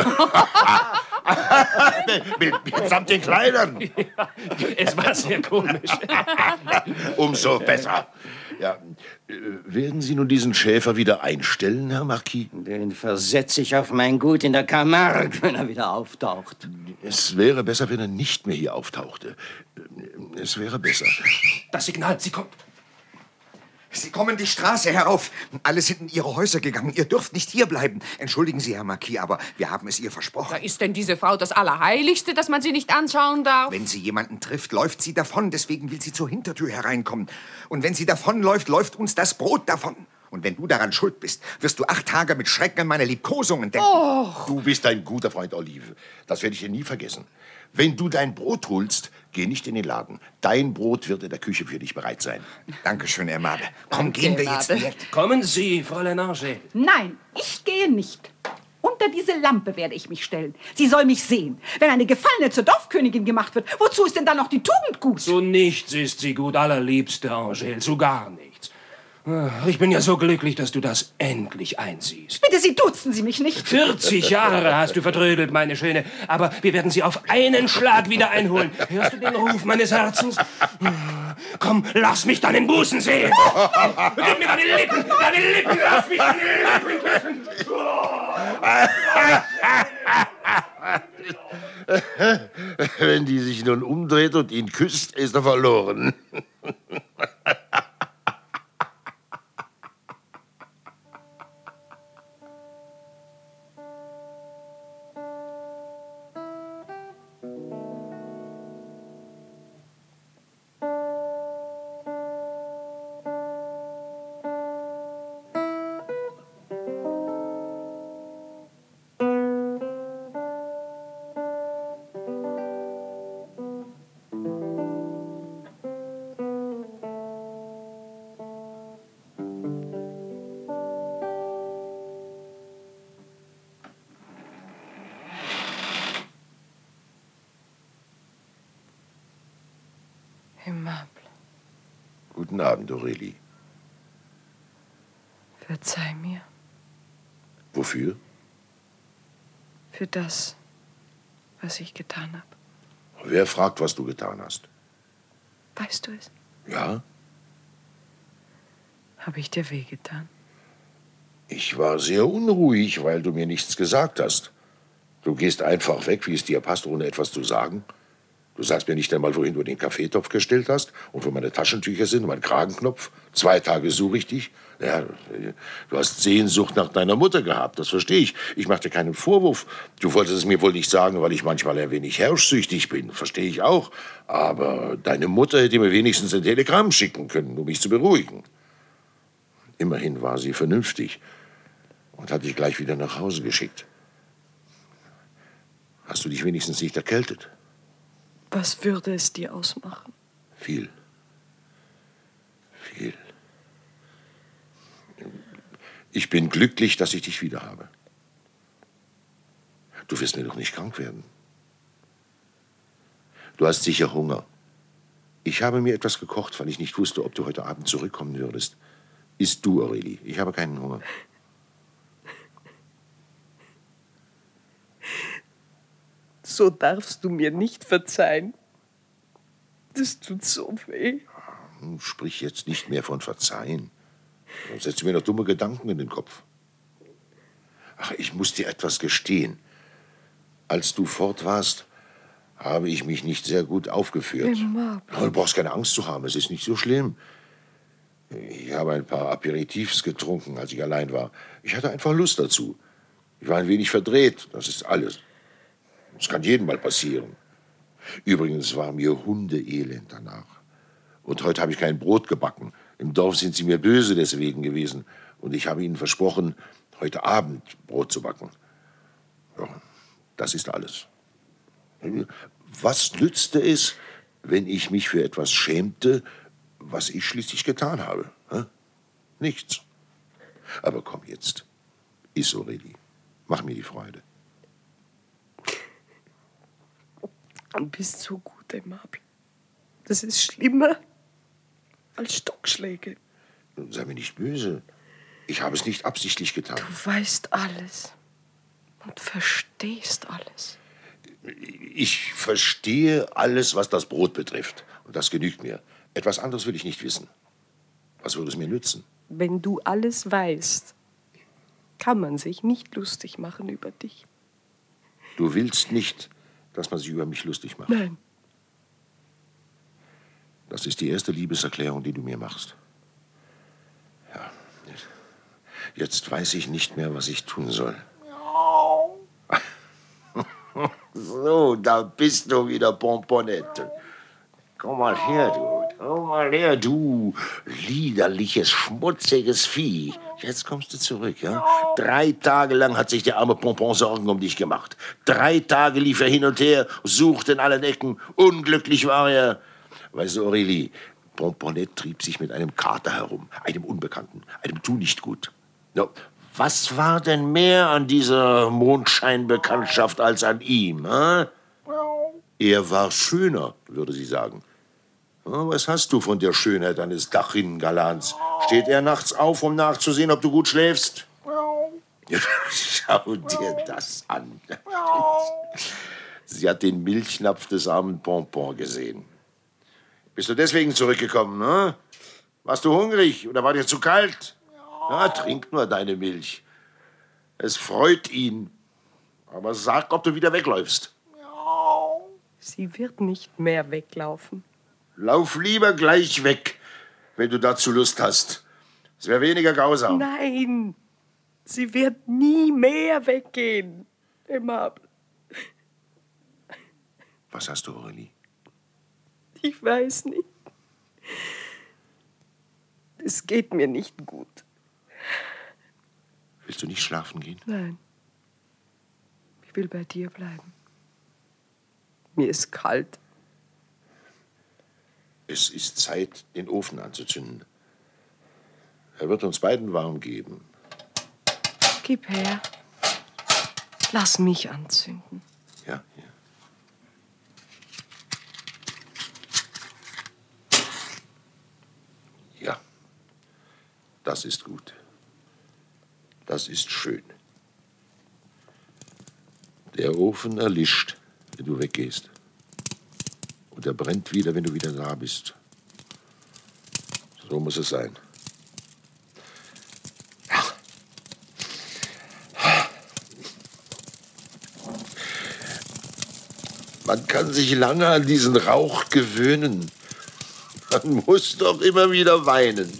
mit, mitsamt den Kleidern? Ja, es war sehr komisch. Umso besser. Ja, werden Sie nun diesen Schäfer wieder einstellen, Herr Marquis? Den versetze ich auf mein Gut in der Camargue, wenn er wieder auftaucht. Es wäre besser, wenn er nicht mehr hier auftauchte. Es wäre besser. Das Signal, sie kommt. Sie kommen die Straße herauf. Alle sind in ihre Häuser gegangen. Ihr dürft nicht hierbleiben. Entschuldigen Sie, Herr Marquis, aber wir haben es ihr versprochen. Da ist denn diese Frau das Allerheiligste, dass man sie nicht anschauen darf? Wenn sie jemanden trifft, läuft sie davon. Deswegen will sie zur Hintertür hereinkommen. Und wenn sie davonläuft, läuft uns das Brot davon. Und wenn du daran schuld bist, wirst du acht Tage mit Schrecken an meine Liebkosungen denken. Och. Du bist ein guter Freund, Olive. Das werde ich dir nie vergessen. Wenn du dein Brot holst, geh nicht in den Laden. Dein Brot wird in der Küche für dich bereit sein. Dankeschön, Aimable. Komm, Danke, gehen wir jetzt. Aimable. Kommen Sie, Fräulein Angel. Nein, ich gehe nicht. Unter diese Lampe werde ich mich stellen. Sie soll mich sehen. Wenn eine Gefallene zur Dorfkönigin gemacht wird, wozu ist denn dann noch die Tugend gut? Zu nichts ist sie gut, allerliebste Angel, zu gar nichts. Ich bin ja so glücklich, dass du das endlich einsiehst. Bitte, Sie duzen Sie mich nicht. 40 Jahre hast du vertrödelt, meine Schöne, aber wir werden sie auf einen Schlag wieder einholen. Hörst du den Ruf meines Herzens? Komm, lass mich deinen Busen sehen. Gib mir deine Lippen, deine Lippen, lass mich deine Lippen küssen. Wenn die sich nun umdreht und ihn küsst, ist er verloren. Das, was ich getan habe. Wer fragt, was du getan hast? Weißt du es? Ja, Habe ich dir wehgetan? ich war sehr unruhig, weil du mir nichts gesagt hast. Du gehst einfach weg, wie es dir passt, ohne etwas zu sagen. Du sagst mir nicht einmal, wohin du den Kaffeetopf gestellt hast und wo meine Taschentücher sind und mein Kragenknopf. Zwei Tage suche ich dich. Ja, du hast Sehnsucht nach deiner Mutter gehabt, das verstehe ich. Ich mache dir keinen Vorwurf. Du wolltest es mir wohl nicht sagen, weil ich manchmal ein wenig herrschsüchtig bin, verstehe ich auch. Aber deine Mutter hätte mir wenigstens ein Telegramm schicken können, um mich zu beruhigen. Immerhin war sie vernünftig und hat dich gleich wieder nach Hause geschickt. Hast du dich wenigstens nicht erkältet? Was würde es dir ausmachen? Viel. Viel. Ich bin glücklich, dass ich dich wieder habe. Du wirst mir doch nicht krank werden. Du hast sicher Hunger. Ich habe mir etwas gekocht, weil ich nicht wusste, ob du heute Abend zurückkommen würdest. Isst du, Aurelie. Ich habe keinen Hunger. So darfst du mir nicht verzeihen. Das tut so weh. Hm, Sprich jetzt nicht mehr von Verzeihen. Setzt du mir noch dumme Gedanken in den Kopf. Ach, ich muss dir etwas gestehen. Als du fort warst, habe ich mich nicht sehr gut aufgeführt. Aber Du brauchst keine Angst zu haben, es ist nicht so schlimm. Ich habe ein paar Aperitifs getrunken, als ich allein war. Ich hatte einfach Lust dazu. Ich war ein wenig verdreht, das ist alles. Das kann jedem mal passieren. Übrigens war mir Hundeelend danach. Und heute habe ich kein Brot gebacken. Im Dorf sind sie mir böse deswegen gewesen. Und ich habe ihnen versprochen, heute Abend Brot zu backen. Ja, das ist alles. Was nützte es, wenn ich mich für etwas schämte, was ich schließlich getan habe? Nichts. Aber komm jetzt. Iss, Aurelie. Mach mir die Freude. Du bist so gut, Aimable. Das ist schlimmer als Stockschläge. Sei mir nicht böse. Ich habe es nicht absichtlich getan. Du weißt alles und verstehst alles. Ich verstehe alles, was das Brot betrifft. Und das genügt mir. Etwas anderes will ich nicht wissen. Was würde es mir nützen? Wenn du alles weißt, kann man sich nicht lustig machen über dich. Du willst nicht, dass man sich über mich lustig macht. Nein. Das ist die erste Liebeserklärung, die du mir machst. Ja. Jetzt weiß ich nicht mehr, was ich tun soll. So, da bist du wieder, Pomponette. Komm mal her, du. Komm mal her, du liederliches, schmutziges Vieh. Jetzt kommst du zurück, ja? Drei Tage lang hat sich der arme Pompon Sorgen um dich gemacht. Drei Tage lief er hin und her, suchte in allen Ecken. Unglücklich war er. Weißt du, Aurélie, Pomponette trieb sich mit einem Kater herum, einem Unbekannten, einem Tu nicht gut. No, was war denn mehr an dieser Mondscheinbekanntschaft als an ihm? Äh? Er war schöner, würde sie sagen. Ja, Was hast du von der Schönheit eines Dachrinnengalans? Steht er nachts auf, um nachzusehen, ob du gut schläfst? Schau dir das an. Sie hat den Milchnapf des armen Pompon gesehen. Bist du deswegen zurückgekommen, ne? Warst du hungrig oder war dir zu kalt? Ja, trink nur deine Milch. Es freut ihn. Aber sag, ob du wieder wegläufst. Sie wird nicht mehr weglaufen. Lauf lieber gleich weg, wenn du dazu Lust hast. Es wäre weniger grausam. Nein, sie wird nie mehr weggehen. Aimable, Was hast du, Aurelie? ich weiß nicht. Es geht mir nicht gut. Willst du nicht schlafen gehen? Nein. Ich will bei dir bleiben. Mir ist kalt. Es ist Zeit, den Ofen anzuzünden. Er wird uns beiden warm geben. Gib her. Lass mich anzünden. Ja, ja. Ja, das ist gut. Das ist schön. Der Ofen erlischt, wenn du weggehst. Und er brennt wieder, wenn du wieder da bist. So muss es sein. Man kann sich lange an diesen Rauch gewöhnen. Man muss doch immer wieder weinen.